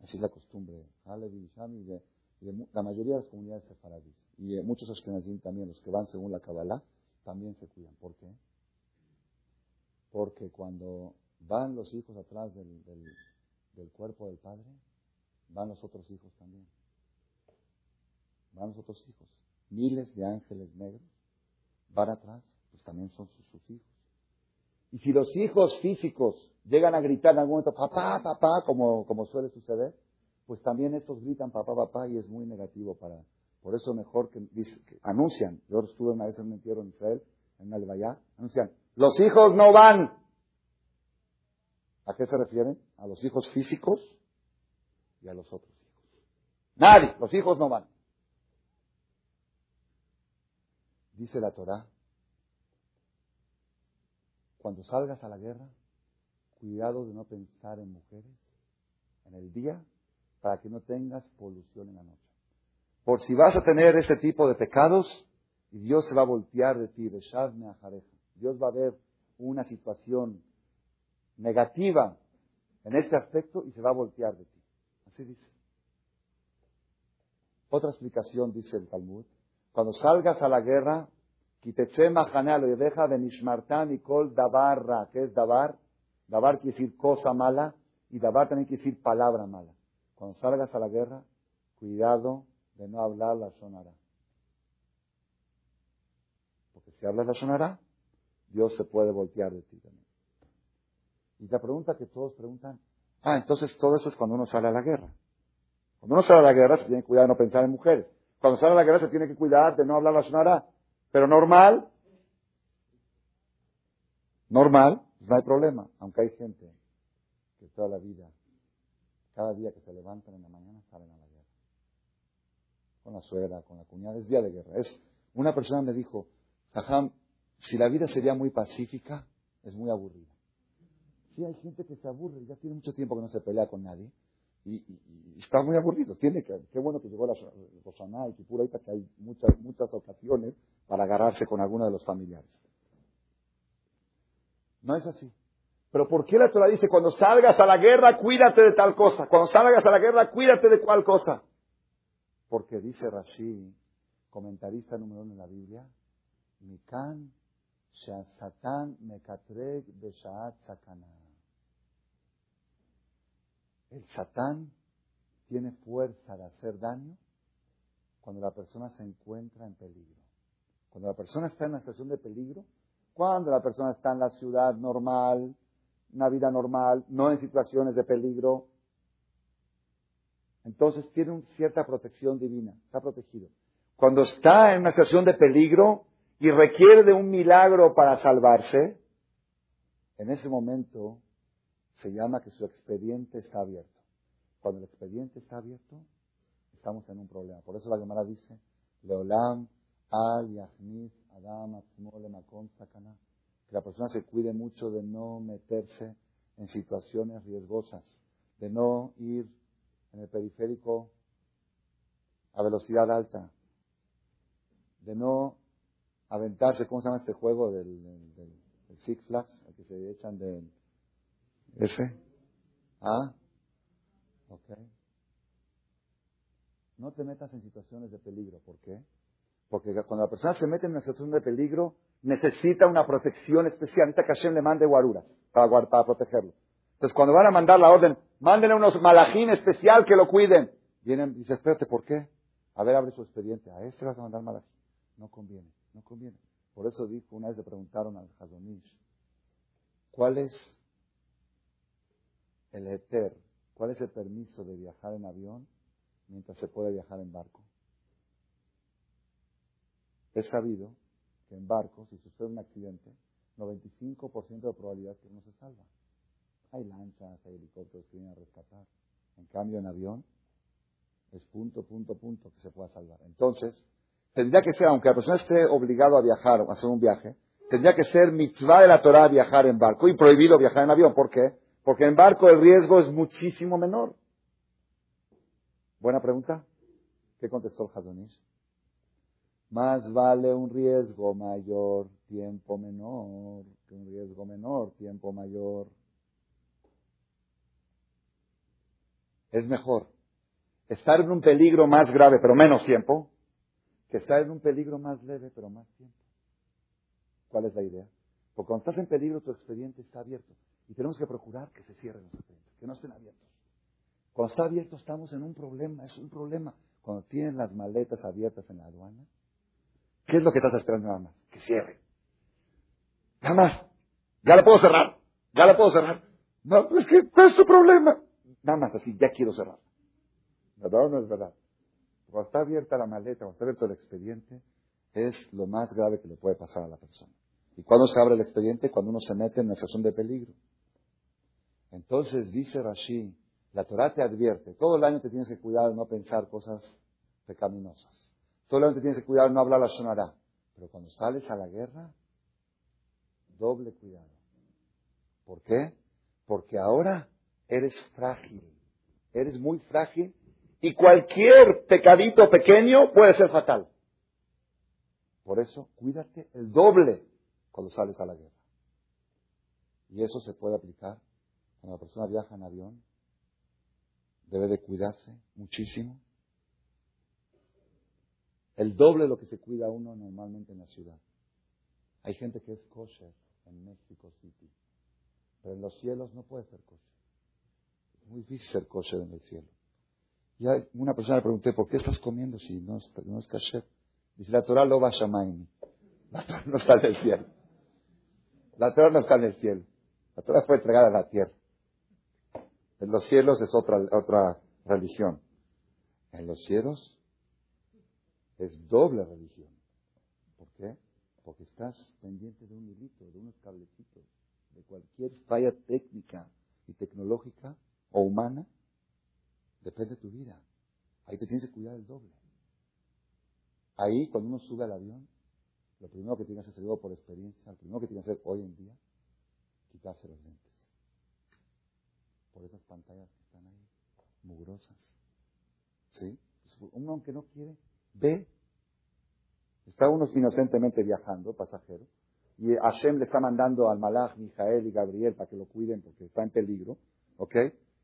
Así es la costumbre Halevi, Shami, de, de, la mayoría de las comunidades sefaradíes. Y de muchos ashkenazim también, los que van según la Kabbalah, también se cuidan. ¿Por qué? Porque cuando van los hijos atrás del, del cuerpo del padre, van los otros hijos también. Van los otros hijos. Miles de ángeles negros van atrás, pues también son sus, hijos. Y si los hijos físicos llegan a gritar en algún momento, papá, papá, como, como suele suceder, pues también estos gritan papá, papá, y es muy negativo para. Por eso mejor que, anuncian. Yo estuve una vez en un entierro en Israel, en Albayá, anuncian, los hijos no van. ¿A qué se refieren? A los hijos físicos y a los otros hijos. Nadie, los hijos no van. Dice la Torah, cuando salgas a la guerra, cuidado de no pensar en mujeres en el día para que no tengas polución en la noche. Por si vas a tener este tipo de pecados, y Dios se va a voltear de ti, Dios va a ver una situación negativa en este aspecto y se va a voltear de ti dice. Otra explicación dice el Talmud. Cuando salgas a la guerra, Mahane lo deja de Nishmartan y Kol Dabarra. ¿Qué es Dabar? Dabar quiere decir cosa mala y Dabar también quiere decir palabra mala. Cuando salgas a la guerra, cuidado de no hablar la sonará. Porque si hablas la sonará, Dios se puede voltear de ti también. Y la pregunta que todos preguntan, Ah, entonces todo eso es cuando uno sale a la guerra. Cuando uno sale a la guerra se tiene que cuidar de no pensar en mujeres. Cuando sale a la guerra se tiene que cuidar de no hablar la sonará. Pero normal, normal, no hay problema. Aunque hay gente que toda la vida, cada día que se levantan en la mañana, salen a la guerra. con la suegra, con la cuñada, es día de guerra. Es, una persona me dijo, si la vida sería muy pacífica, es muy aburrida. Sí, hay gente que se aburre, ya tiene mucho tiempo que no se pelea con nadie, y, está muy aburrido. Tiene que, qué bueno que llegó la Rosana y pura que hay muchas, muchas ocasiones para agarrarse con alguno de los familiares. No es así. Pero ¿por qué la Torah dice, cuando salgas a la guerra, cuídate de tal cosa? Cuando salgas a la guerra, cuídate de cual cosa. Porque dice Rashi, comentarista número uno en la Biblia, Mikan Satan Mekatreg Beshaat Sakana. El Satán tiene fuerza de hacer daño cuando la persona se encuentra en peligro. Cuando la persona está en una situación de peligro, cuando la persona está en la ciudad normal, una vida normal, no en situaciones de peligro, entonces tiene una cierta protección divina, está protegido. Cuando está en una situación de peligro y requiere de un milagro para salvarse, en ese momento se llama que su expediente está abierto. Cuando el expediente está abierto, estamos en un problema. Por eso la Gemara dice, Leolam al Yahnis Adam Sakana. Que la persona se cuide mucho de no meterse en situaciones riesgosas, de no ir en el periférico a velocidad alta, de no aventarse, ¿cómo se llama este juego del, del, Six Flags? El que se echan de ese. ¿Ah? Ok. No te metas en situaciones de peligro. ¿Por qué? Porque cuando la persona se mete en una situación de peligro, necesita una protección especial. Necesita que Hashem le mande guaruras para, para protegerlo. Entonces, cuando van a mandar la orden, mándenle unos malajín especial que lo cuiden. Vienen y dicen, espérate, ¿por qué? A ver, abre su expediente. A este vas a mandar malajín. No conviene, no conviene. Por eso dijo, una vez le preguntaron al Hazonish, ¿cuál es el Eter? ¿Cuál es el permiso de viajar en avión mientras se puede viajar en barco? Es sabido que en barco, si sucede un accidente, 95% de probabilidad que uno se salva. Hay lanchas, hay helicópteros que vienen a rescatar. En cambio, en avión, es punto, punto, punto que se pueda salvar. Entonces, tendría que ser, aunque la persona esté obligado a viajar o a hacer un viaje, tendría que ser mitzvah de la Torah viajar en barco y prohibido viajar en avión. ¿Por qué? Porque en barco el riesgo es muchísimo menor. Buena pregunta. ¿Qué contestó el Hadonish? Más vale un riesgo mayor, tiempo menor, que un riesgo menor, tiempo mayor. Es mejor estar en un peligro más grave, pero menos tiempo, que estar en un peligro más leve, pero más tiempo. ¿Cuál es la idea? Porque cuando estás en peligro, tu expediente está abierto. Y tenemos que procurar que se cierren los expedientes, que no estén abiertos. Cuando está abierto, estamos en un problema, es un problema. Cuando tienen las maletas abiertas en la aduana, ¿Qué es lo que estás esperando nada más? Que cierre. Nada más. Ya la puedo cerrar. Ya la puedo cerrar. No, es que, ¿cuál es tu problema? Nada más así, ya quiero cerrar. ¿Verdad no es verdad? Cuando está abierta la maleta, cuando está abierto el expediente, es lo más grave que le puede pasar a la persona. ¿Y cuando se abre el expediente? Cuando uno se mete en una situación de peligro. Entonces dice Rashi, la Torah te advierte, todo el año te tienes que cuidar de no pensar cosas pecaminosas. Solamente tienes que cuidar no hablar la sonará. Pero cuando sales a la guerra, doble cuidado. ¿Por qué? Porque ahora eres frágil. Eres muy frágil y cualquier pecadito pequeño puede ser fatal. Por eso, cuídate el doble cuando sales a la guerra. Y eso se puede aplicar cuando la persona viaja en avión. Debe de cuidarse muchísimo el doble de lo que se cuida uno normalmente en la ciudad. Hay gente que es kosher en México City, pero en los cielos no puede ser kosher. Es muy difícil ser kosher en el cielo. Y una persona le pregunté, ¿por qué estás comiendo si no es, no es? Dice, la Torah lo va a La Torah no está en el cielo. La Torah no está en el cielo. La Torah fue entregada a la tierra. En los cielos es otra, otra religión. En los cielos es doble religión. ¿Por qué? Porque estás pendiente de un hilito, de unos cablecitos, de cualquier falla técnica y tecnológica o humana, depende de tu vida. Ahí te tienes que cuidar el doble. Ahí, cuando uno sube al avión, lo primero que tiene que hacer, por experiencia, lo primero que tiene que hacer hoy en día, quitarse los lentes. Por esas pantallas que están ahí, mugrosas. ¿Sí? Pues, uno, aunque no quiere, ve. Está uno inocentemente viajando, pasajero, y Hashem le está mandando al Malach, Mijael y Gabriel para que lo cuiden porque está en peligro, ¿ok?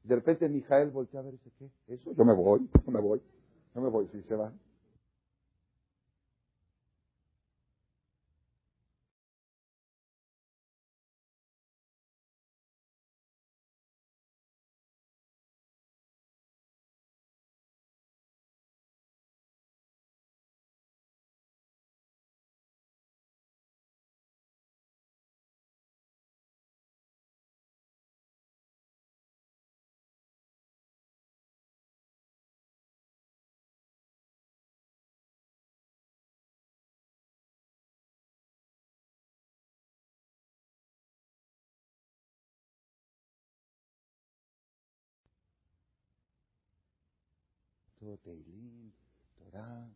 De repente Mijael voltea a ver y dice, ¿qué? ¿Eso? Yo me voy, yo me voy, yo me voy, si se va. Teilín, Torah,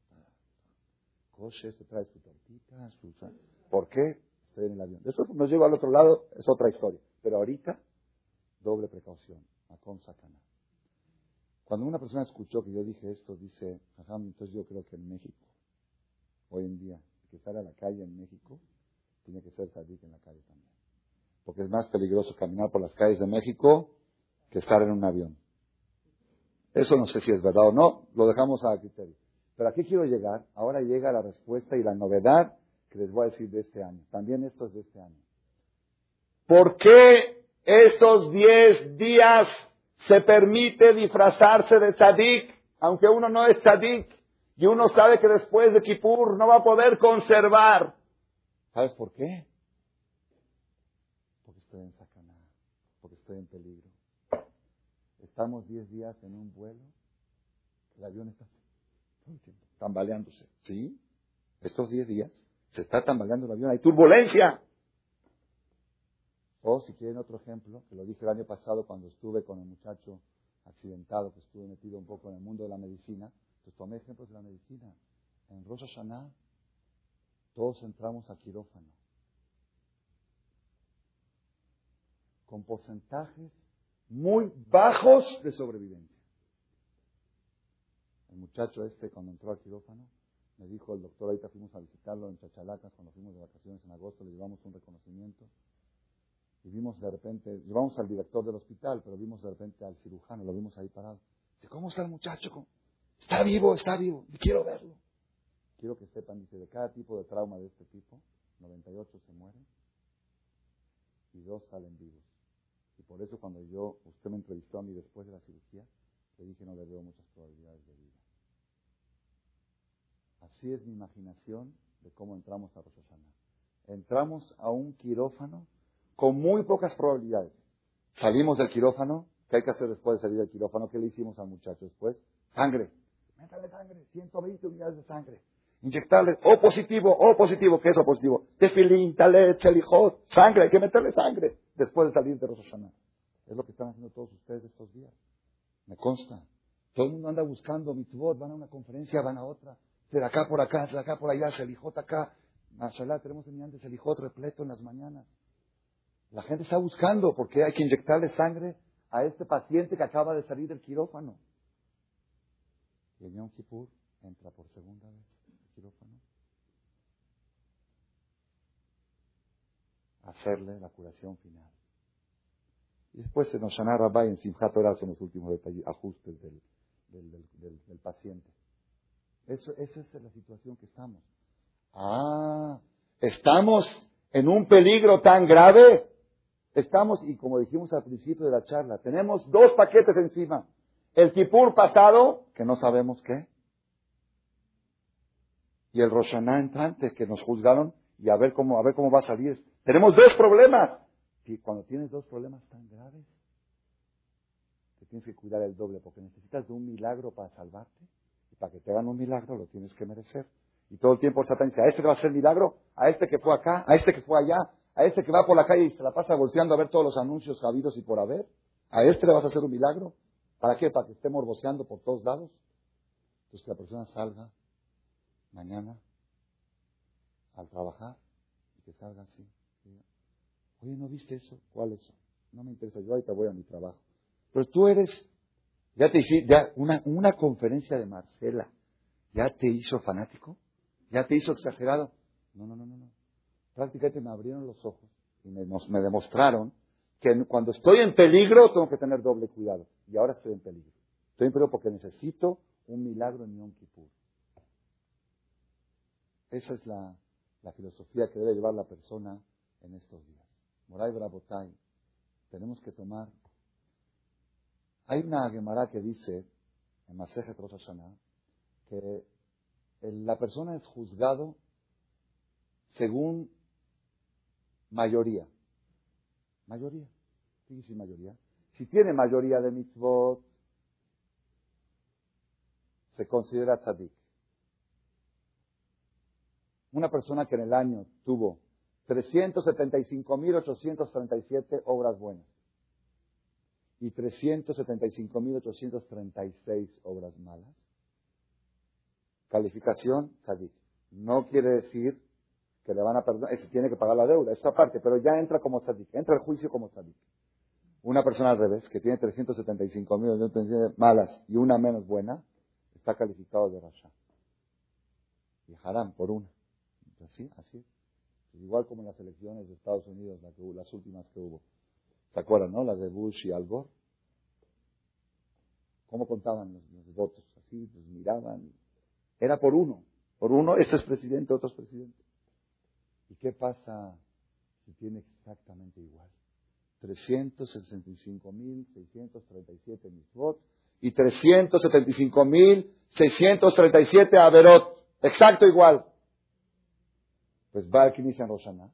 Kosher, se trae su tortita, su... ¿Por qué? Estoy en el avión. Después nos lleva al otro lado, es otra historia. Pero ahorita, doble precaución. Macón Sacana. Cuando una persona escuchó que yo dije esto, dice, ajá, entonces yo creo que en México, hoy en día, que sale a la calle en México, tiene que ser sadik en la calle también. Porque es más peligroso caminar por las calles de México que estar en un avión. Eso no sé si es verdad o no, lo dejamos a criterio. Pero aquí quiero llegar, ahora llega la respuesta y la novedad que les voy a decir de este año. También esto es de este año. ¿Por qué estos diez días se permite disfrazarse de tzadik, aunque uno no es tzadik, y uno sabe que después de Kippur no va a poder conservar? ¿Sabes por qué? Porque estoy en sacaná, porque estoy en peligro. Estamos 10 días en un vuelo, el avión está tambaleándose. ¿Sí? Estos 10 días se está tambaleando el avión, hay turbulencia. O si quieren otro ejemplo, que lo dije el año pasado cuando estuve con el muchacho accidentado, que estuve metido un poco en el mundo de la medicina, pues tomé ejemplos de la medicina. En Rosh Hashanah todos entramos a quirófano. Con porcentajes muy bajos de sobrevivencia. El muchacho este, cuando entró al quirófano, me dijo el doctor, ahorita fuimos a visitarlo en Chachalacas cuando fuimos de vacaciones en agosto, le llevamos un reconocimiento. Y vimos de repente, llevamos al director del hospital, pero vimos de repente al cirujano, lo vimos ahí parado. Dice, ¿cómo está el muchacho? Está vivo, está vivo, y quiero verlo. Quiero que sepan, dice, de cada tipo de trauma de este tipo, 98 se mueren y dos salen vivos. Y por eso cuando yo, usted me entrevistó a mí después de la cirugía, le dije no le veo muchas probabilidades de vida. Así es mi imaginación de cómo entramos a Rosh Entramos a un quirófano con muy pocas probabilidades. Salimos del quirófano, ¿qué hay que hacer después de salir del quirófano? ¿Qué le hicimos al muchacho después? Sangre. Métale sangre, 120 unidades de sangre. Inyectarle O positivo, O positivo. ¿Qué es O positivo? Tefilín, talet, chelijot, sangre, hay que meterle sangre después de salir de Rosh Es lo que están haciendo todos ustedes estos días. Me consta. Todo el mundo anda buscando mitzvot, van a una conferencia, van a otra. De acá por acá, de acá por allá, Selijot acá. Mashallah, tenemos el Selijot repleto en las mañanas. La gente está buscando porque hay que inyectarle sangre a este paciente que acaba de salir del quirófano. Y el Yom Kippur entra por segunda vez hacerle la curación final. Y después se nos llama Rabbi en Simchat son los últimos ajustes del, paciente. Esa es la situación que estamos. Ah, estamos en un peligro tan grave. Estamos, y como dijimos al principio de la charla, tenemos dos paquetes encima. El Kipur pasado, que no sabemos qué, y el Roshaná entrante, que nos juzgaron, y a ver cómo, a ver cómo va a salir. Tenemos dos problemas. Y cuando tienes dos problemas tan graves, te tienes que cuidar el doble, porque necesitas de un milagro para salvarte. Y para que te hagan un milagro lo tienes que merecer. Y todo el tiempo Satán dice, a este que va a hacer milagro, a este que fue acá, a este que fue allá, a este que va por la calle y se la pasa volteando a ver todos los anuncios habidos y por haber. A este le vas a hacer un milagro. ¿Para qué? Para que esté morboceando por todos lados. Entonces que la persona salga mañana al trabajar y que salga así. Oye, ¿no viste eso? ¿Cuál es eso? No me interesa, yo ahorita voy a mi trabajo. Pero tú eres, ya te hice, ya una, una conferencia de Marcela, ¿ya te hizo fanático? ¿Ya te hizo exagerado? No, no, no, no. no. Prácticamente me abrieron los ojos y me, me demostraron que cuando estoy en peligro tengo que tener doble cuidado. Y ahora estoy en peligro. Estoy en peligro porque necesito un milagro en Yom Kippur. Esa es la, la filosofía que debe llevar la persona en estos días. Moray Brabotay, tenemos que tomar. Hay una Gemara que dice, en Maseje Rosh que la persona es juzgado según mayoría. Mayoría. ¿Qué mayoría? Si tiene mayoría de mitzvot, se considera tzadik. Una persona que en el año tuvo 375.837 obras buenas y 375.836 obras malas. Calificación, tzadik. No quiere decir que le van a perdonar, se tiene que pagar la deuda, esta parte, pero ya entra como tzadik, entra el juicio como tzadik. Una persona al revés, que tiene 375.000 malas y una menos buena, está calificado de rasha. Y por una. Así, así Igual como en las elecciones de Estados Unidos, las últimas que hubo. ¿Se acuerdan, no? Las de Bush y Al Gore. ¿Cómo contaban los, votos? Así, pues miraban. Era por uno. Por uno, este es presidente, otro es presidente. ¿Y qué pasa si tiene exactamente igual? 365.637 votos y 375.637 averot. Exacto igual. Pues va al inicia en Roshaná,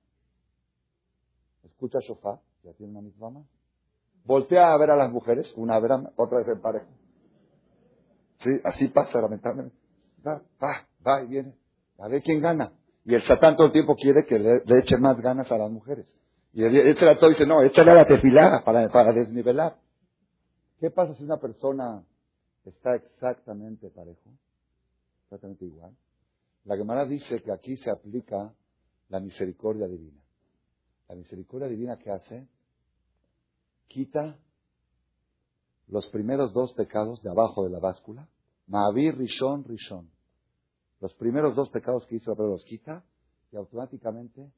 escucha Shofar, ya tiene una misma más. Voltea a ver a las mujeres, una vez, otra vez en pareja. Sí, así pasa lamentablemente. Va, va, va y viene. A ver quién gana. Y el Satán todo el tiempo quiere que le, eche más ganas a las mujeres. Y el, el trato dice, no, échale a la tefilá para, para desnivelar. ¿Qué pasa si una persona está exactamente parejo? Exactamente igual. La Gemara dice que aquí se aplica la misericordia divina. La misericordia divina que hace, quita los primeros dos pecados de abajo de la báscula, Ma'avir, Rishon, Rishon. Los primeros dos pecados que hizo, pero los quita y automáticamente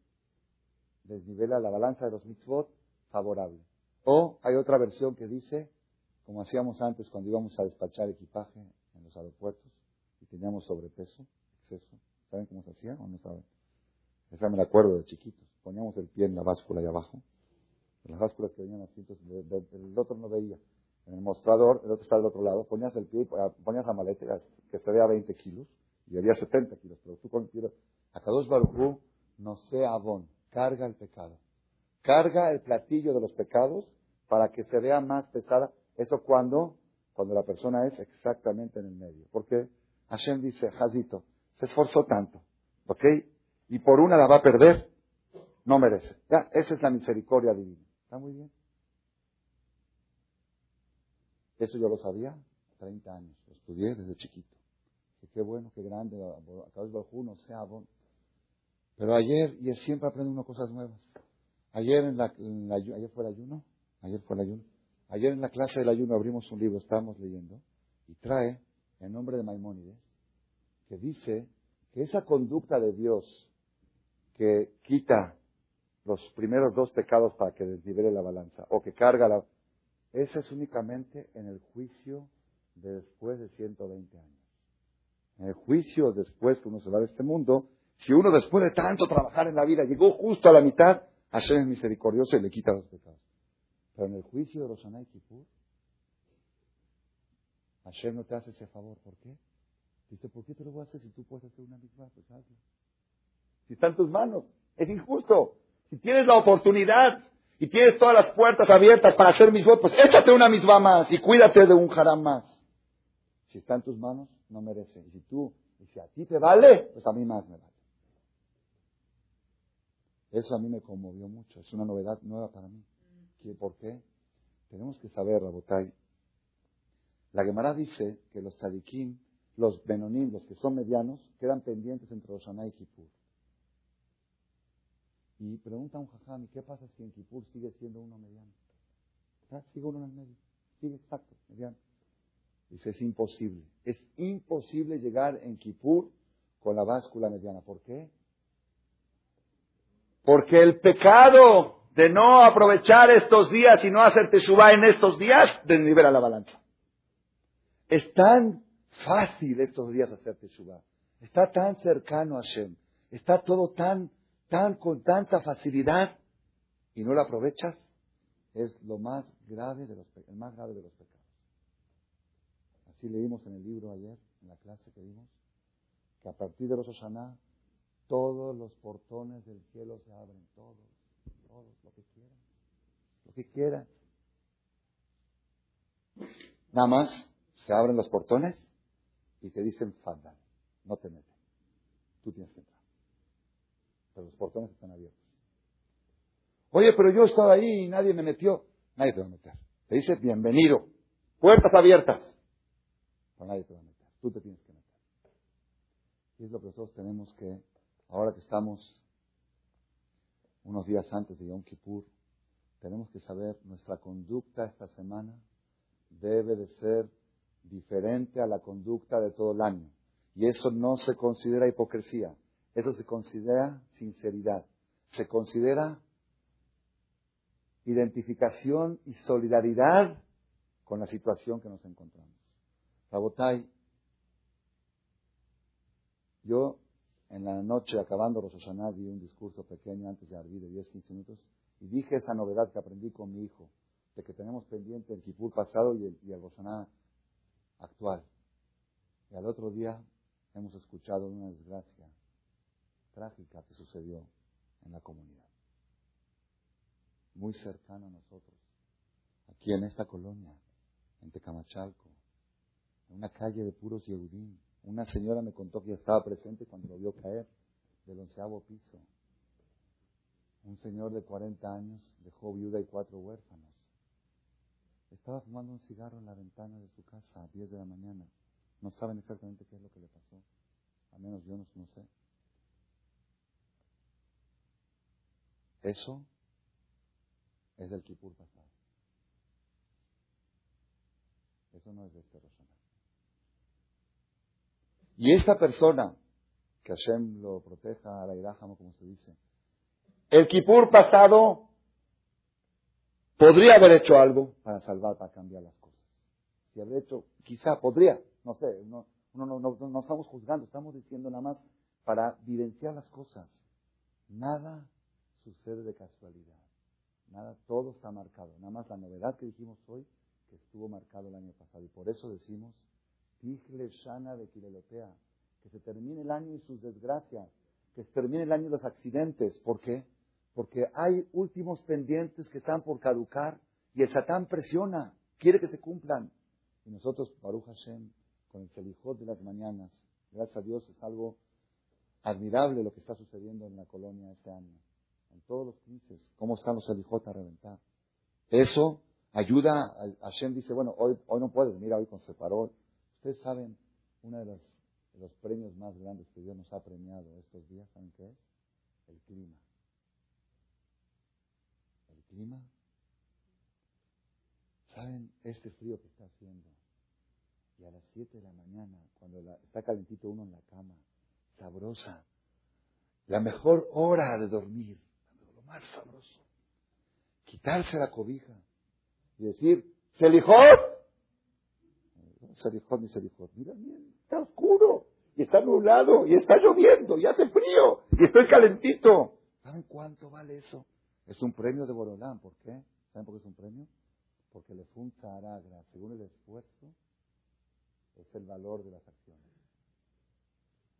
desnivela la balanza de los mitzvot favorable. O hay otra versión que dice, como hacíamos antes cuando íbamos a despachar equipaje en los aeropuertos y teníamos sobrepeso, exceso. ¿Saben cómo se hacía o no saben? Esa me la acuerdo de chiquitos. Poníamos el pie en la báscula ahí abajo. las básculas que venían así, entonces el otro no veía. En el mostrador, el otro está del otro lado, ponías el pie, ponías la maleta que se vea 20 kilos, y había 70 kilos, pero tú con el a Kadosh Baruj no sea abón, carga el pecado. Carga el platillo de los pecados para que se vea más pesada. Eso cuando, cuando la persona es exactamente en el medio. Porque Hashem dice, Jazito, se esforzó tanto, ¿ok? Y por una la va a perder, no merece. Ya, esa es la misericordia divina. Está muy bien. Eso yo lo sabía 30 años, lo estudié desde chiquito. qué bueno, qué grande, a de uno sea bueno. Pero ayer, y siempre aprende uno cosas nuevas. Ayer, en la, ayer fue el ayuno, ayer fue el ayuno. Ayer en la clase del ayuno abrimos un libro, estábamos leyendo, y trae, en nombre de Maimónides, que dice que esa conducta de Dios que quita los primeros dos pecados para que desnivele la balanza, o que carga la... Ese es únicamente en el juicio de después de 120 años. En el juicio después que uno se va de este mundo, si uno después de tanto trabajar en la vida llegó justo a la mitad, Hashem es misericordioso y le quita los pecados. Pero en el juicio de los Anay Kippur, Hashem no te hace ese favor. ¿Por qué? Dice, ¿por qué te lo voy a hacer si tú puedes hacer una misma? Pues hazlo. Si está en tus manos. Es injusto. Si tienes la oportunidad y tienes todas las puertas abiertas para hacer mis votos, pues échate una misma más y cuídate de un haram más. Si está en tus manos, no merece. Y si tú, y si a ti te vale, pues a mí más me vale. Eso a mí me conmovió mucho. Es una novedad nueva para mí. ¿Por qué? Tenemos que saber, Rabotay. La Gemara dice que los tzadikim los Benonim, los que son medianos, quedan pendientes entre Roshaná y Kippur. Y pregunta a un jajam, qué pasa si en Kippur sigue siendo uno mediano? Sigue uno en el medio. Sigue exacto, mediano. Dice, es imposible. Es imposible llegar en Kippur con la báscula mediana. ¿Por qué? Porque el pecado de no aprovechar estos días y no hacer teshuva en estos días desnivela la balanza. Es tan fácil estos días hacer teshuva. Está tan cercano a Hashem. Está todo tan, tan con tanta facilidad y no lo aprovechas. Es lo más grave de los, el más grave de los pecados. Así leímos en el libro ayer, en la clase que vimos, que a partir de los Oshaná todos los portones del cielo se abren, todos, todos, lo que quieran, lo que quieran. Nada más se abren los portones y te dicen, Fadal, no te metes, tú tienes que entrar. Pero los portones están abiertos. Oye, pero yo estaba ahí y nadie me metió. Nadie te va a meter. Te dice, bienvenido, puertas abiertas. Pero nadie te va a meter, tú te tienes que meter. Y es lo que nosotros tenemos que ahora que estamos unos días antes de Yom Kippur, tenemos que saber nuestra conducta esta semana debe de ser diferente a la conducta de todo el año. Y eso no se considera hipocresía, eso se considera sinceridad, se considera identificación y solidaridad con la situación que nos encontramos. Rabotay, yo en la noche, acabando Rosh Hashanah, di un discurso pequeño antes de Arbi de 10, 15 minutos, y dije esa novedad que aprendí con mi hijo, de que tenemos pendiente el Kipur pasado y el, y actual. Y al otro día hemos escuchado una desgracia trágica que sucedió en la comunidad. Muy cercano a nosotros, aquí en esta colonia, en Tecamachalco, en una calle de puros Yehudim, una señora me contó que estaba presente cuando lo vio caer del onceavo piso. Un señor de 40 años dejó viuda y cuatro huérfanos. Estaba fumando un cigarro en la ventana de su casa a 10 de la mañana. No saben exactamente qué es lo que le pasó. Al menos yo no, no sé. Eso es del Kipur pasado. Eso no es de este Rosana. Y esta persona, que Hashem lo proteja, a la como se dice, el Kipur pasado podría haber hecho algo para salvar, para cambiar las cosas. Si habría hecho, quizá podría, no sé, no, no, no, no, no estamos juzgando, estamos diciendo nada más para vivenciar las cosas. Nada sucede de casualidad. Nada, todo está marcado. Nada más la novedad que dijimos hoy, que estuvo marcado el año pasado. Y por eso decimos Shana de Que se termine el año y sus desgracias. Que se termine el año y los accidentes. ¿Por qué? Porque hay últimos pendientes que están por caducar y el Satán presiona, quiere que se cumplan. Y nosotros, Baruch Hashem, con el Selijot de las mañanas, gracias a Dios es algo admirable lo que está sucediendo en la colonia este año. Todos los países, cómo están los Selijot a reventar. Eso ayuda, Hashem dice, bueno, hoy, hoy no puedes, mira, hoy con separó Ustedes saben, uno de los, premios más grandes que Dios nos ha premiado estos días, ¿saben qué es? El clima. El clima. ¿Saben este frío que está haciendo? Y a las 7 de la mañana, cuando está calentito uno en la cama, sabrosa, la mejor hora de dormir, más sabroso, quitarse la cobija y decir, ¡Selijot! Sarijot ni Sarijot. Mira, mira, está oscuro, y está nublado, y está lloviendo, y hace frío, y estoy calentito. ¿Saben cuánto vale eso? Es un premio de Borolán. ¿Por qué? ¿Saben por qué es un premio? Porque le funza Aragra, según el esfuerzo, es el valor de las acciones.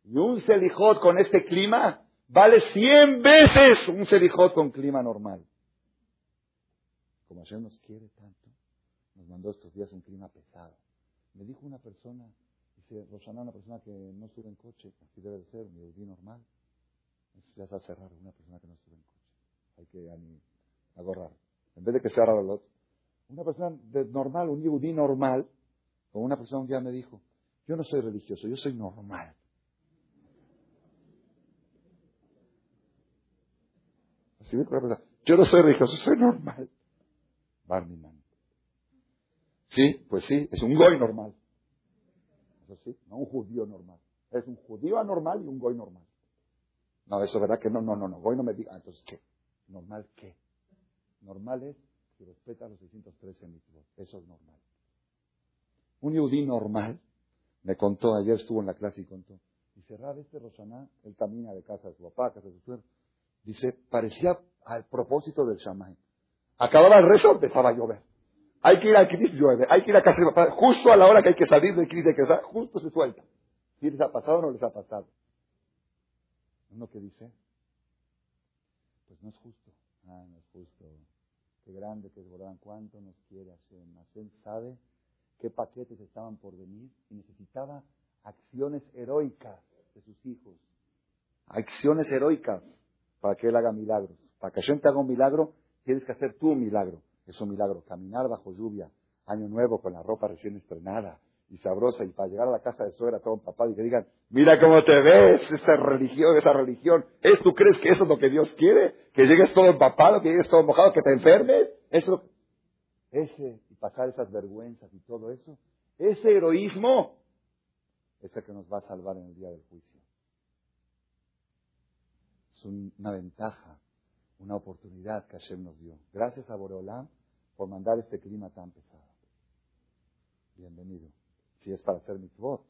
Y un Selijot con este clima vale cien veces un Selijot con clima normal. Como ayer nos quiere tanto, nos mandó estos días un clima pesado. Me dijo una persona, dice, Rosana, una persona que no sube en coche, así debe de ser, un yehudí normal. ya está cerrado, una persona que no sube en coche. Hay que agarrar. En vez de que sea raro otro. Una persona de normal, un yehudí normal, como una persona un día me dijo, Yo no soy religioso, yo soy normal. Así yo no soy religioso, soy normal. Barminan. Sí, pues sí, es un goy normal. Eso sí, no un judío normal. Es un judío anormal y un goy normal. No, eso es verdad que no, no, no, no. Goy no me diga. Entonces, ¿qué? ¿Normal qué? Normal es si respeta los 613 mitzvot. Eso es normal. Un judío normal me contó, ayer estuvo en la clase y contó. Dice, Rab, este Rosaná, él camina de casa de su papá, casa de su suegro. Dice, parecía al propósito del Shammai. Acababa el rezo, empezaba a llover. Hay que ir al Cris, llueve. Hay que ir a casa de papá. Justo a la hora que hay que salir del Cris, de que justo se suelta. ¿Si les ha pasado o no les ha pasado? Uno que dice, pues no es justo. Ah, no es justo. Qué grande que es Borán. ¿Cuánto nos quiere hacer? Hashem sabe qué paquetes estaban por venir y necesitaba acciones heroicas de sus hijos. Acciones heroicas para que Él haga milagros. Para que Hashem te haga un milagro, tienes que hacer tú un milagro. Es un milagro. Caminar bajo lluvia, año nuevo, con la ropa recién estrenada y sabrosa, y para llegar a la casa de suegra todo papá y que digan, mira cómo te ves, esa religión, esa religión. ¿Es, ¿Tú crees que eso es lo que Dios quiere? ¿Que llegues todo empapado, que llegues todo mojado, que te enfermes? Eso, ese, y pasar esas vergüenzas y todo eso, ese heroísmo es el que nos va a salvar en el día del juicio una ventaja, una oportunidad que Hashem nos dio. Gracias a Boreolam por mandar este clima tan pesado. Bienvenido. Si es para hacer mitzvot,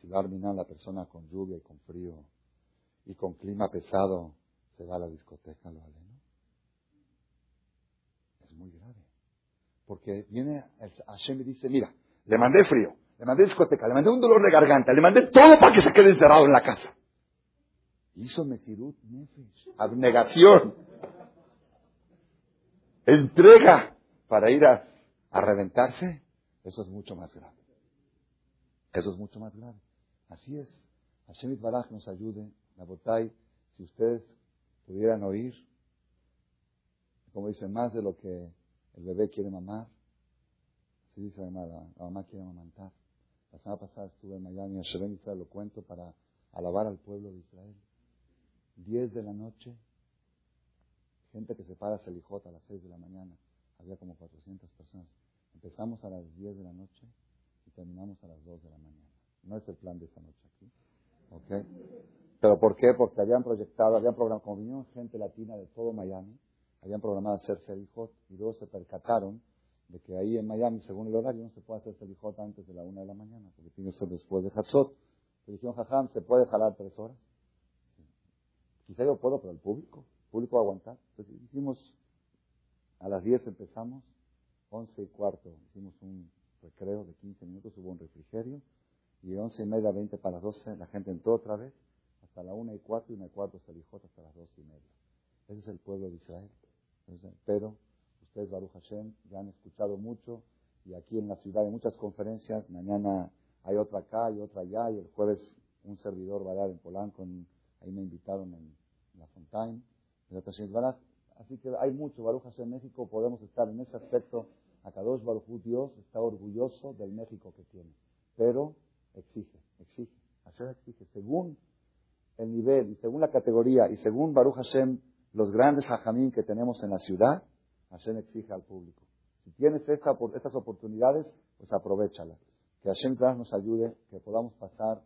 si va a arminar la persona con lluvia y con frío y con clima pesado, se va a la discoteca, lo vale. Es muy grave. Porque viene Hashem y dice, mira, le mandé frío, le mandé discoteca, le mandé un dolor de garganta, le mandé todo para que se quede encerrado en la casa. Hizo Mesirut Nefesh, abnegación, entrega para ir a, reventarse. Eso es mucho más grave. Eso es mucho más grave. Así es. Hashem Baraj nos ayude. Nabotay, si ustedes pudieran oír, como dicen, más de lo que el bebé quiere mamar, así dice la mamá, la, mamá quiere amamantar. La semana pasada estuve en Miami, a Israel, lo cuento para alabar al pueblo de Israel. 10 de la noche, gente que se para a a las 6 de la mañana, había como 400 personas. Empezamos a las 10 de la noche y terminamos a las 2 de la mañana. No es el plan de esta noche aquí. ¿Ok? ¿Pero por qué? Porque habían proyectado, habían programado, como vinieron gente latina de todo Miami, habían programado hacer Selijot y luego se percataron de que ahí en Miami, según el horario, no se puede hacer Selijot antes de la 1 de la mañana, porque tiene que ser después de Hatzot. Dijeron, jajam, ¿se puede jalar tres horas? Quizá yo puedo, pero el público, el público va a aguantar. Entonces hicimos, a las 10 empezamos, 11 y cuarto hicimos un recreo de 15 minutos, hubo un refrigerio, y 11 y media, 20 para las 12, la gente entró otra vez, hasta la 1 y cuarto, y 1 y cuarto se dijo hasta las 2 y media. Ese es el pueblo de Israel. Pero ustedes, Baruch Hashem, ya han escuchado mucho, y aquí en la ciudad hay muchas conferencias, mañana hay otra acá y otra allá, y el jueves un servidor va a dar en Polanco en Ahí me invitaron en, la Fontaine, Así que hay mucho Barujas en México, podemos estar en ese aspecto. Akadosh Baruj Dios está orgulloso del México que tiene, pero exige, exige, hacer exige, según el nivel y según la categoría y según Baruch Hashem, los grandes hajamín que tenemos en la ciudad, Hashem exige al público. Si tienes estas oportunidades, pues aprovechalas. Que Hashem nos ayude, que podamos pasar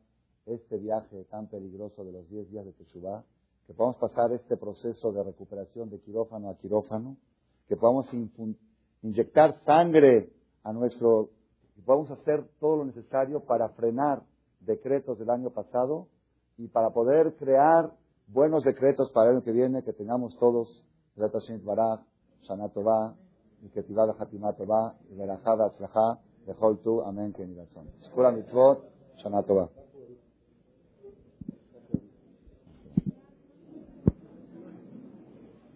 este viaje tan peligroso de los 10 días de Teshuvah, que podamos pasar este proceso de recuperación de quirófano a quirófano, que podamos inyectar sangre a nuestro, que podamos hacer todo lo necesario para frenar decretos del año pasado y para poder crear buenos decretos para el año que viene, que tengamos todos, Baraj, Shana Tová, y que Tová, y Berajada Atzlajá, Bechol Tu, Amén. Escuela Mitzvot, Shana Tová.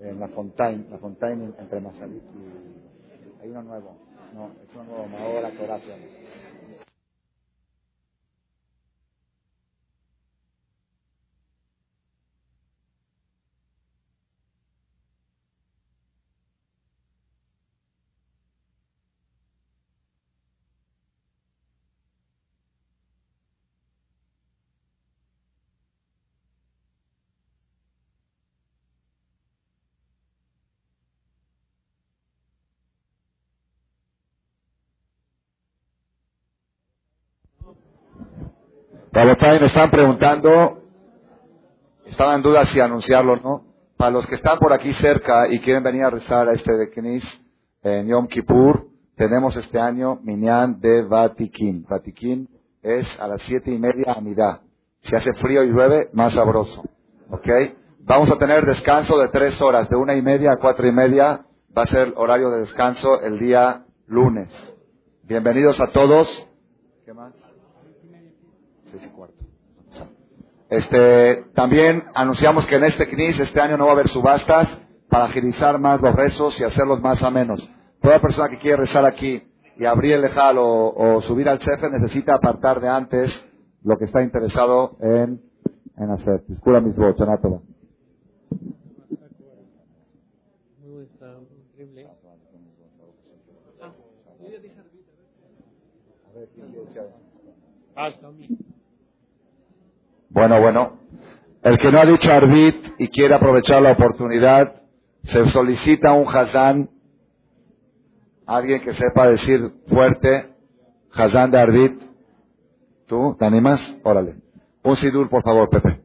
En la Fontaine, la Fontaine entre Masalit y hay uno nuevo, no, es uno nuevo, Mahora Corazón. Me están preguntando, estaba en si anunciarlo o no. Para los que están por aquí cerca y quieren venir a rezar a este de Knis en Yom Kippur, tenemos este año Minyan de Vatikin. Vatikin es a las siete y media a Si hace frío y llueve, más sabroso. ¿Ok? Vamos a tener descanso de tres horas, de una y media a cuatro y media. Va a ser horario de descanso el día lunes. Bienvenidos a todos. ¿Qué más? Seis y cuarto. Este, también anunciamos que en este CNIS este año no va a haber subastas para agilizar más los rezos y hacerlos más a menos. Toda persona que quiere rezar aquí y abrir el lejal o, subir al chefe necesita apartar de antes lo que está interesado en, hacer. Disculpa mis votos, Anátoma. Bueno, bueno. El que no ha dicho Arbit y quiere aprovechar la oportunidad, se solicita un Hazán, alguien que sepa decir fuerte, Hazán de Arbit. ¿Tú te animas? Órale. Un Sidur, por favor, Pepe.